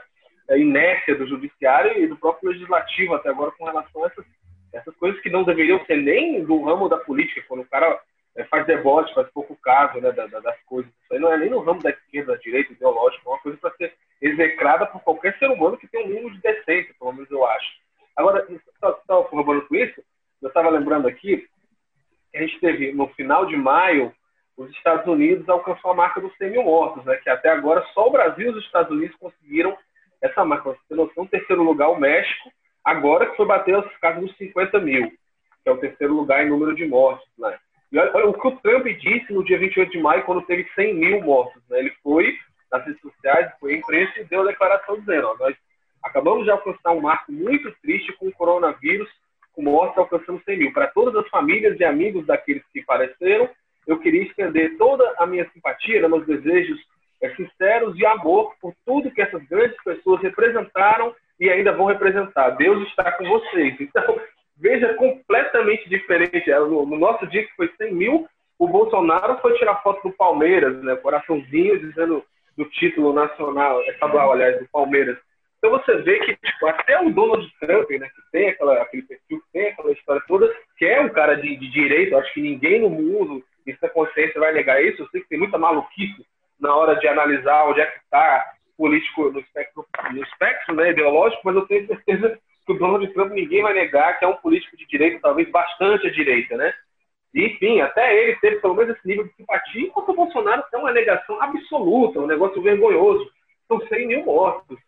é, inércia do judiciário e do próprio legislativo até agora com relação a essas, essas coisas que não deveriam ser nem do ramo da política, quando o cara é, faz debote, faz pouco caso né, das, das coisas. Isso aí não é nem no ramo da esquerda, da direita, ideológico, é uma coisa para ser execrada por qualquer ser humano que tenha um mínimo de decência, pelo menos eu acho. Agora, só corroborando com isso, lembrando aqui a gente teve, no final de maio, os Estados Unidos alcançou a marca dos 100 mil mortos, né, que até agora só o Brasil e os Estados Unidos conseguiram essa marca. Você tem noção, terceiro lugar o México, agora que foi bater as casas dos 50 mil, que é o terceiro lugar em número de mortes. Né? E olha, olha, o que o Trump disse no dia 28 de maio, quando teve 100 mil mortos. Né? Ele foi nas redes sociais, foi à imprensa e deu a declaração dizendo: ó, nós acabamos de alcançar um marco muito triste com o coronavírus, com mortes alcançando 100 mil. Para todas as famílias e amigos daqueles que faleceram, eu queria estender toda a minha simpatia, né, meus desejos é, sinceros de amor por tudo que essas grandes pessoas representaram e ainda vão representar. Deus está com vocês. Então, veja completamente diferente. No, nosso dia que foi 100 mil, o Bolsonaro foi tirar foto do Palmeiras, né, coraçãozinho, dizendo do título nacional, estadual, aliás, do Palmeiras. Então você vê que tipo, até o Donald Trump, né, que tem aquela, aquele perfil, que tem aquela história toda, que é um cara de, de direito, acho que ninguém no mundo, em sua consciência, vai negar isso. Eu sei que tem muita maluquice na hora de analisar onde é que está político no espectro, no espectro né, ideológico, mas eu tenho certeza que o Donald Trump ninguém vai negar que é um político de direita, talvez bastante à direita, né? Enfim, até ele teve pelo menos esse nível de simpatia, enquanto o Bolsonaro tem uma negação absoluta, um negócio vergonhoso. São 100 mil mortos.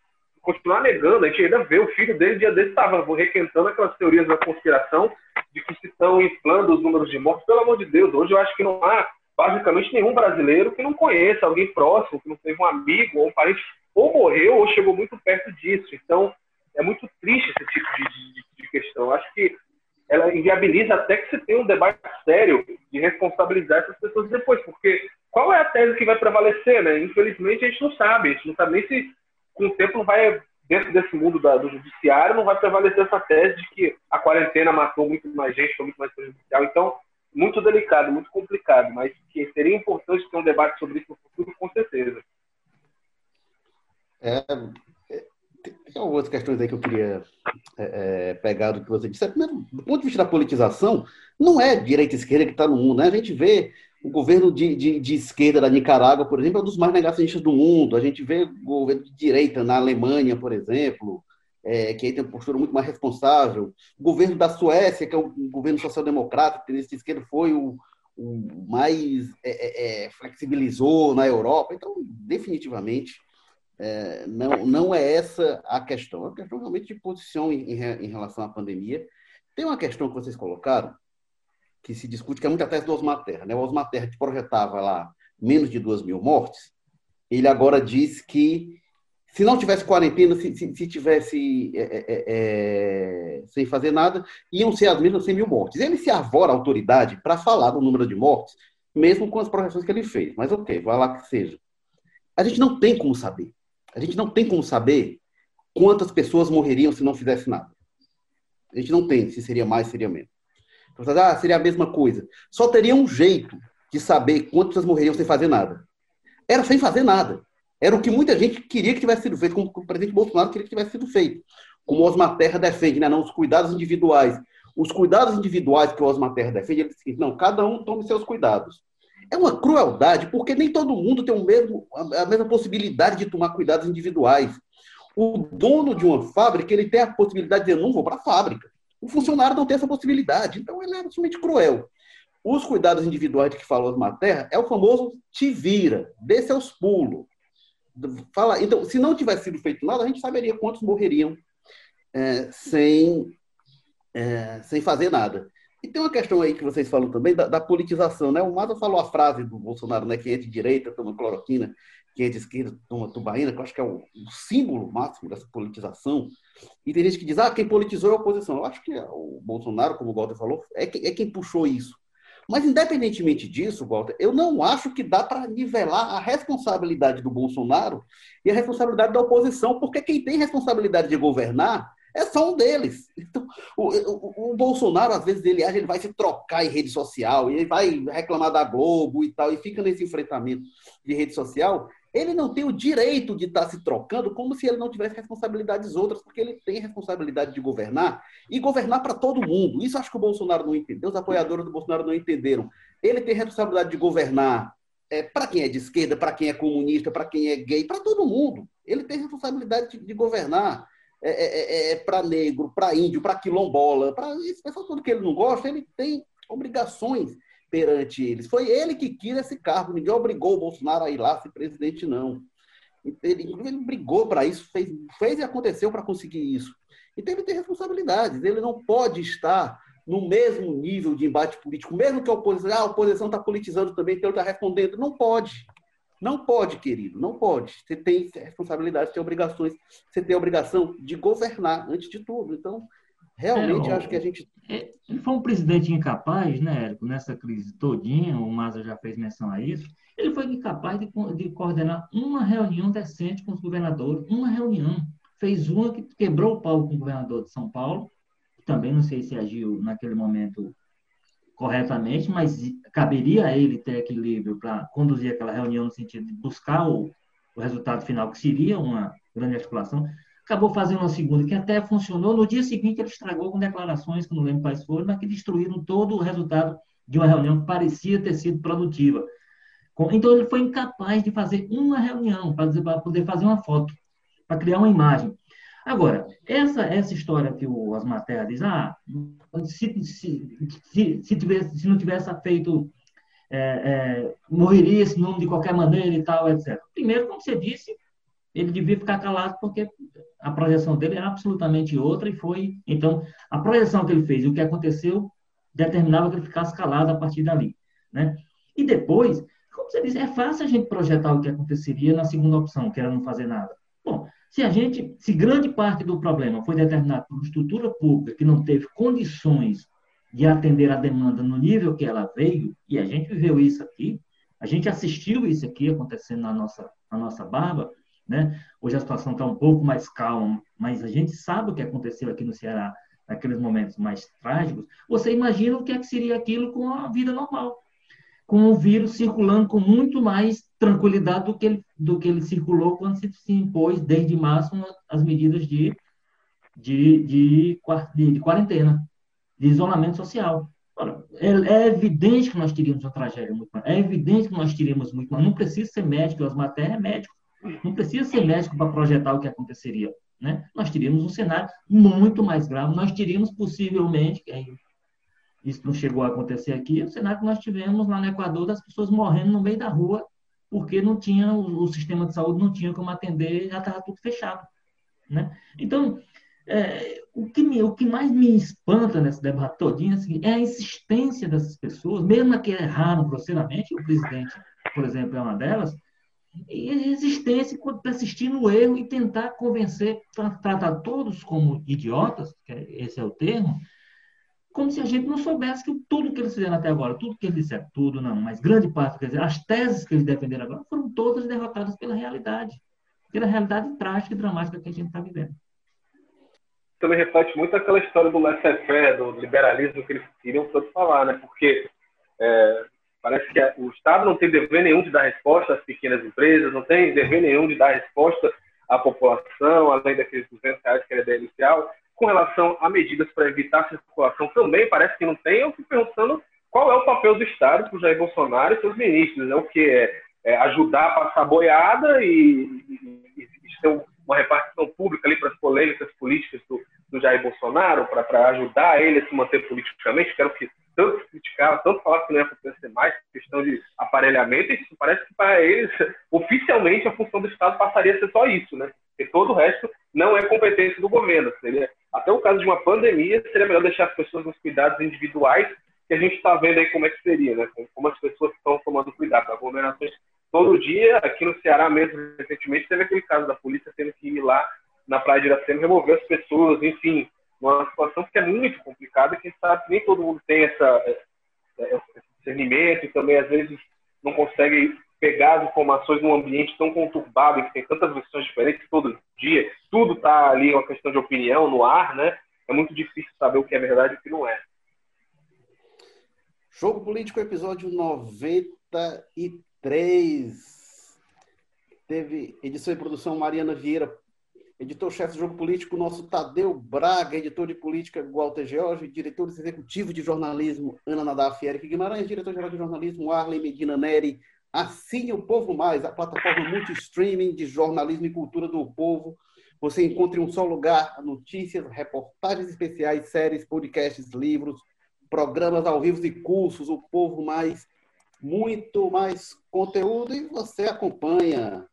Continuar negando, a gente ainda vê o filho dele, dia desse estava requentando aquelas teorias da conspiração de que se estão inflando os números de mortos. Pelo amor de Deus, hoje eu acho que não há basicamente nenhum brasileiro que não conheça alguém próximo, que não teve um amigo ou um parente, ou morreu ou chegou muito perto disso. Então, é muito triste esse tipo de, de, de questão. Eu acho que ela inviabiliza até que você tenha um debate sério de responsabilizar essas pessoas depois, porque qual é a tese que vai prevalecer, né? Infelizmente a gente não sabe, a gente não sabe nem se com o tempo não vai dentro desse mundo da, do judiciário não vai prevalecer essa tese de que a quarentena matou muito mais gente, foi muito mais prejudicial. Então, muito delicado, muito complicado, mas que seria importante ter um debate sobre isso no futuro, com certeza. É, tem algumas questões aí que eu queria é, é, pegar do que você disse. Primeiro, do ponto de vista da politização, não é direita e esquerda que está no mundo. Né? A gente vê o governo de, de, de, esquerda da Nicarágua, por exemplo, é um dos mais negacionistas do mundo. A gente vê o governo de direita na Alemanha, por exemplo, é, que aí tem uma postura muito mais responsável. O governo da Suécia, que é um governo social-democrata, que nesse esquerda foi o, o mais é, é, é, flexibilizou na Europa. Então, definitivamente, é, não, não é essa a questão. É uma questão realmente de posição em, em, relação à pandemia. Tem uma questão que vocês colocaram, que se discute, que é muita tese do Osmar Terra. Né? O Osmar Terra, que projetava lá menos de duas mil mortes, ele agora diz que se não tivesse quarentena, se, se, se tivesse é, é, é, sem fazer nada, iam ser as mesmas 100 mil mortes. Ele se arvora a autoridade para falar do número de mortes, mesmo com as projeções que ele fez. Mas ok, vai lá que seja. A gente não tem como saber. A gente não tem como saber quantas pessoas morreriam se não fizesse nada. A gente não tem se seria mais, seria menos. Então, ah, seria a mesma coisa. Só teria um jeito de saber quantas morreriam sem fazer nada. Era sem fazer nada. Era o que muita gente queria que tivesse sido feito, como o presidente Bolsonaro queria que tivesse sido feito. Como o Osmar Terra defende, né? não os cuidados individuais. Os cuidados individuais que o Osmar Terra defende, ele diz não, cada um tome seus cuidados é uma crueldade, porque nem todo mundo tem o mesmo, a mesma possibilidade de tomar cuidados individuais. O dono de uma fábrica, ele tem a possibilidade de dizer, não vou para a fábrica. O funcionário não tem essa possibilidade, então ele é absolutamente cruel. Os cuidados individuais de que falou Osmar Terra é o famoso te vira, dê seus pulos. Fala, então, se não tivesse sido feito nada, a gente saberia quantos morreriam é, sem, é, sem fazer nada. E tem uma questão aí que vocês falam também da, da politização, né? O Maza falou a frase do Bolsonaro, né? Quem é de direita toma cloroquina, quem é de esquerda toma tubaína, que eu acho que é o, o símbolo máximo dessa politização. E tem gente que diz, ah, quem politizou é a oposição. Eu acho que o Bolsonaro, como o Walter falou, é, que, é quem puxou isso. Mas, independentemente disso, Walter, eu não acho que dá para nivelar a responsabilidade do Bolsonaro e a responsabilidade da oposição, porque quem tem responsabilidade de governar é só um deles. Então, o, o, o, Bolsonaro, às vezes, ele ele vai se trocar em rede social, e ele vai reclamar da Globo e tal, e fica nesse enfrentamento de rede social. Ele não tem o direito de estar se trocando como se ele não tivesse responsabilidades outras, porque ele tem responsabilidade de governar e governar para todo mundo. Isso acho que o Bolsonaro não entendeu, os apoiadores do Bolsonaro não entenderam. Ele tem responsabilidade de governar é, para quem é de esquerda, para quem é comunista, para quem é gay, para todo mundo. Ele tem responsabilidade de, de governar é, é, é, é para negro, para índio, para quilombola, para esse pessoal todo que ele não gosta, ele tem obrigações perante eles. Foi ele que quis esse cargo, ninguém obrigou o Bolsonaro a ir lá ser presidente, não. Ele, ele brigou para isso, fez, fez e aconteceu para conseguir isso. Então ele tem responsabilidades, ele não pode estar no mesmo nível de embate político, mesmo que a oposição, ah, a oposição está politizando também, então está respondendo. Não pode. Não pode, querido, não pode. Você tem responsabilidade, tem obrigações, você tem a obrigação de governar antes de tudo. Então, realmente é, acho que a gente. É, ele foi um presidente incapaz, né, Érico, nessa crise todinha, o Maza já fez menção a isso. Ele foi incapaz de, de coordenar uma reunião decente com os governadores, uma reunião. Fez uma que quebrou o pau com o governador de São Paulo, também não sei se agiu naquele momento corretamente, mas caberia a ele ter equilíbrio para conduzir aquela reunião no sentido de buscar o, o resultado final, que seria uma grande articulação. Acabou fazendo uma segunda, que até funcionou. No dia seguinte, ele estragou com declarações, que não lembro quais foram, mas que destruíram todo o resultado de uma reunião que parecia ter sido produtiva. Então, ele foi incapaz de fazer uma reunião para poder fazer uma foto, para criar uma imagem. Agora, essa, essa história que o Osmar Terra diz, ah, se, se, se, se, tivesse, se não tivesse feito, é, é, morreria esse nome de qualquer maneira e tal, etc. Primeiro, como você disse, ele devia ficar calado porque a projeção dele era absolutamente outra e foi, então, a projeção que ele fez e o que aconteceu determinava que ele ficasse calado a partir dali, né? E depois, como você disse, é fácil a gente projetar o que aconteceria na segunda opção, que era não fazer nada. Bom, se a gente, se grande parte do problema foi determinado por uma estrutura pública que não teve condições de atender a demanda no nível que ela veio, e a gente viveu isso aqui, a gente assistiu isso aqui acontecendo na nossa, na nossa barba, né? Hoje a situação está um pouco mais calma, mas a gente sabe o que aconteceu aqui no Ceará naqueles momentos mais trágicos. Você imagina o que, é que seria aquilo com a vida normal? com o vírus circulando com muito mais tranquilidade do que ele, do que ele circulou quando se, se impôs desde março as medidas de, de, de, de, de quarentena, de isolamento social. É, é, evidente que nós teríamos uma tragédia muito maior. É evidente que nós teríamos muito maior. Não precisa ser médico, as matérias é médico. Não precisa ser médico para projetar o que aconteceria. Né? Nós teríamos um cenário muito mais grave. Nós teríamos possivelmente, isso não chegou a acontecer aqui, o cenário que nós tivemos lá no Equador das pessoas morrendo no meio da rua porque não tinha o, o sistema de saúde não tinha como atender, já estava tudo fechado. Né? Então, é, o, que me, o que mais me espanta nesse debate todinho assim, é a insistência dessas pessoas, mesmo que erraram grosseiramente, o presidente, por exemplo, é uma delas, e resistência por persistir no erro e tentar convencer, tratar todos como idiotas, que é, esse é o termo, como se a gente não soubesse que tudo que eles fizeram até agora, tudo que eles disseram, tudo não, mas grande parte, quer dizer, as teses que eles defenderam agora foram todas derrotadas pela realidade, pela realidade trágica e dramática que a gente está vivendo também reflete muito aquela história do laissez-faire, do liberalismo que eles queriam tanto falar, né? Porque é, parece que o Estado não tem dever nenhum de dar resposta às pequenas empresas, não tem dever nenhum de dar resposta à população, além daqueles 200 reais que era ideia inicial. Com relação a medidas para evitar a circulação, também parece que não tem. Eu fico perguntando qual é o papel do Estado para o Jair Bolsonaro e seus ministros. É o que? É, é ajudar a passar boiada e, e, e, um uma repartição pública ali para as polêmicas políticas do, do Jair Bolsonaro, para ajudar ele a se manter politicamente, que era o que tanto criticava, tanto falava que não ia acontecer mais, questão de aparelhamento, e parece que para eles, oficialmente, a função do Estado passaria a ser só isso, né? Porque todo o resto não é competência do governo. Seria, até o caso de uma pandemia, seria melhor deixar as pessoas nos cuidados individuais, que a gente está vendo aí como é que seria, né? Como as pessoas estão tomando cuidado. Aglomerações todo dia. Aqui no Ceará mesmo, recentemente, teve aquele caso da polícia tendo que ir lá na Praia de Iracema remover as pessoas, enfim, uma situação que é muito complicada, que sabe nem todo mundo tem essa, esse discernimento e também, às vezes, não consegue pegar as informações num ambiente tão conturbado, que tem tantas versões diferentes todo dia, tudo está ali uma questão de opinião no ar, né? É muito difícil saber o que é verdade e o que não é. Jogo Político, episódio 93. 3. Teve edição e produção Mariana Vieira, editor-chefe do Jogo Político, nosso Tadeu Braga, editor de política Walter George, diretor executivo de jornalismo Ana Nadaf Eric Guimarães, diretor-geral de jornalismo Arlen Medina Neri. Assine o Povo Mais, a plataforma multi-streaming de jornalismo e cultura do povo. Você encontra em um só lugar notícias, reportagens especiais, séries, podcasts, livros, programas ao vivo e cursos. O Povo Mais muito mais conteúdo e você acompanha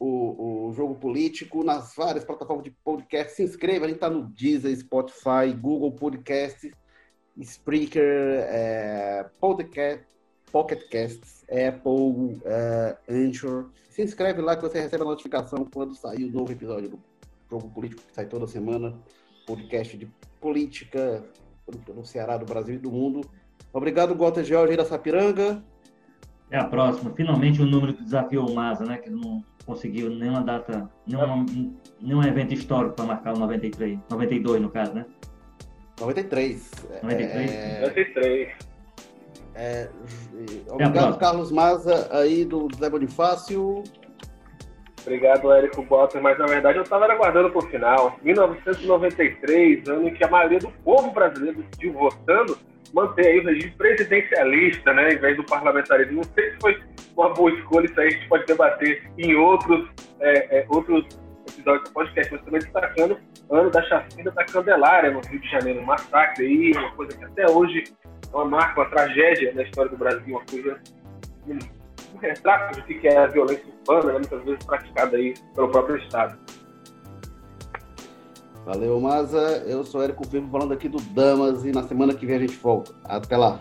o, o jogo político nas várias plataformas de podcast. Se inscreva, a gente está no Deezer, Spotify, Google Podcasts, Spreaker, é, Podcast, Pocket Casts, Apple, é, Anchor. Se inscreve lá que você recebe a notificação quando sair o novo episódio do Jogo Político, que sai toda semana. Podcast de política no Ceará, do Brasil e do mundo. Obrigado, Walter George da Sapiranga. É a próxima. Finalmente o número que desafiou o Masa, né? Que não conseguiu nenhuma data, nenhuma, nenhum evento histórico para marcar o 93. 92, no caso, né? 93. 93? É... 93. É, obrigado, Carlos Maza, aí do Zé Bonifácio. Obrigado, Érico Botter, mas na verdade eu estava aguardando para o final. 1993, ano em que a maioria do povo brasileiro decidiu votando manter aí o regime presidencialista, né, em vez do parlamentarismo. Não sei se foi uma boa escolha, isso aí a gente pode debater em outros, é, é, outros episódios do podcast, mas também destacando o ano da chacina da Candelária, no Rio de Janeiro, um massacre aí, uma coisa que até hoje é uma marca, uma tragédia na história do Brasil, uma coisa, um, um retrato do que é a violência urbana, né, muitas vezes praticada aí pelo próprio Estado. Valeu, Maza. Eu sou Érico Firmo falando aqui do Damas e na semana que vem a gente volta. Até lá.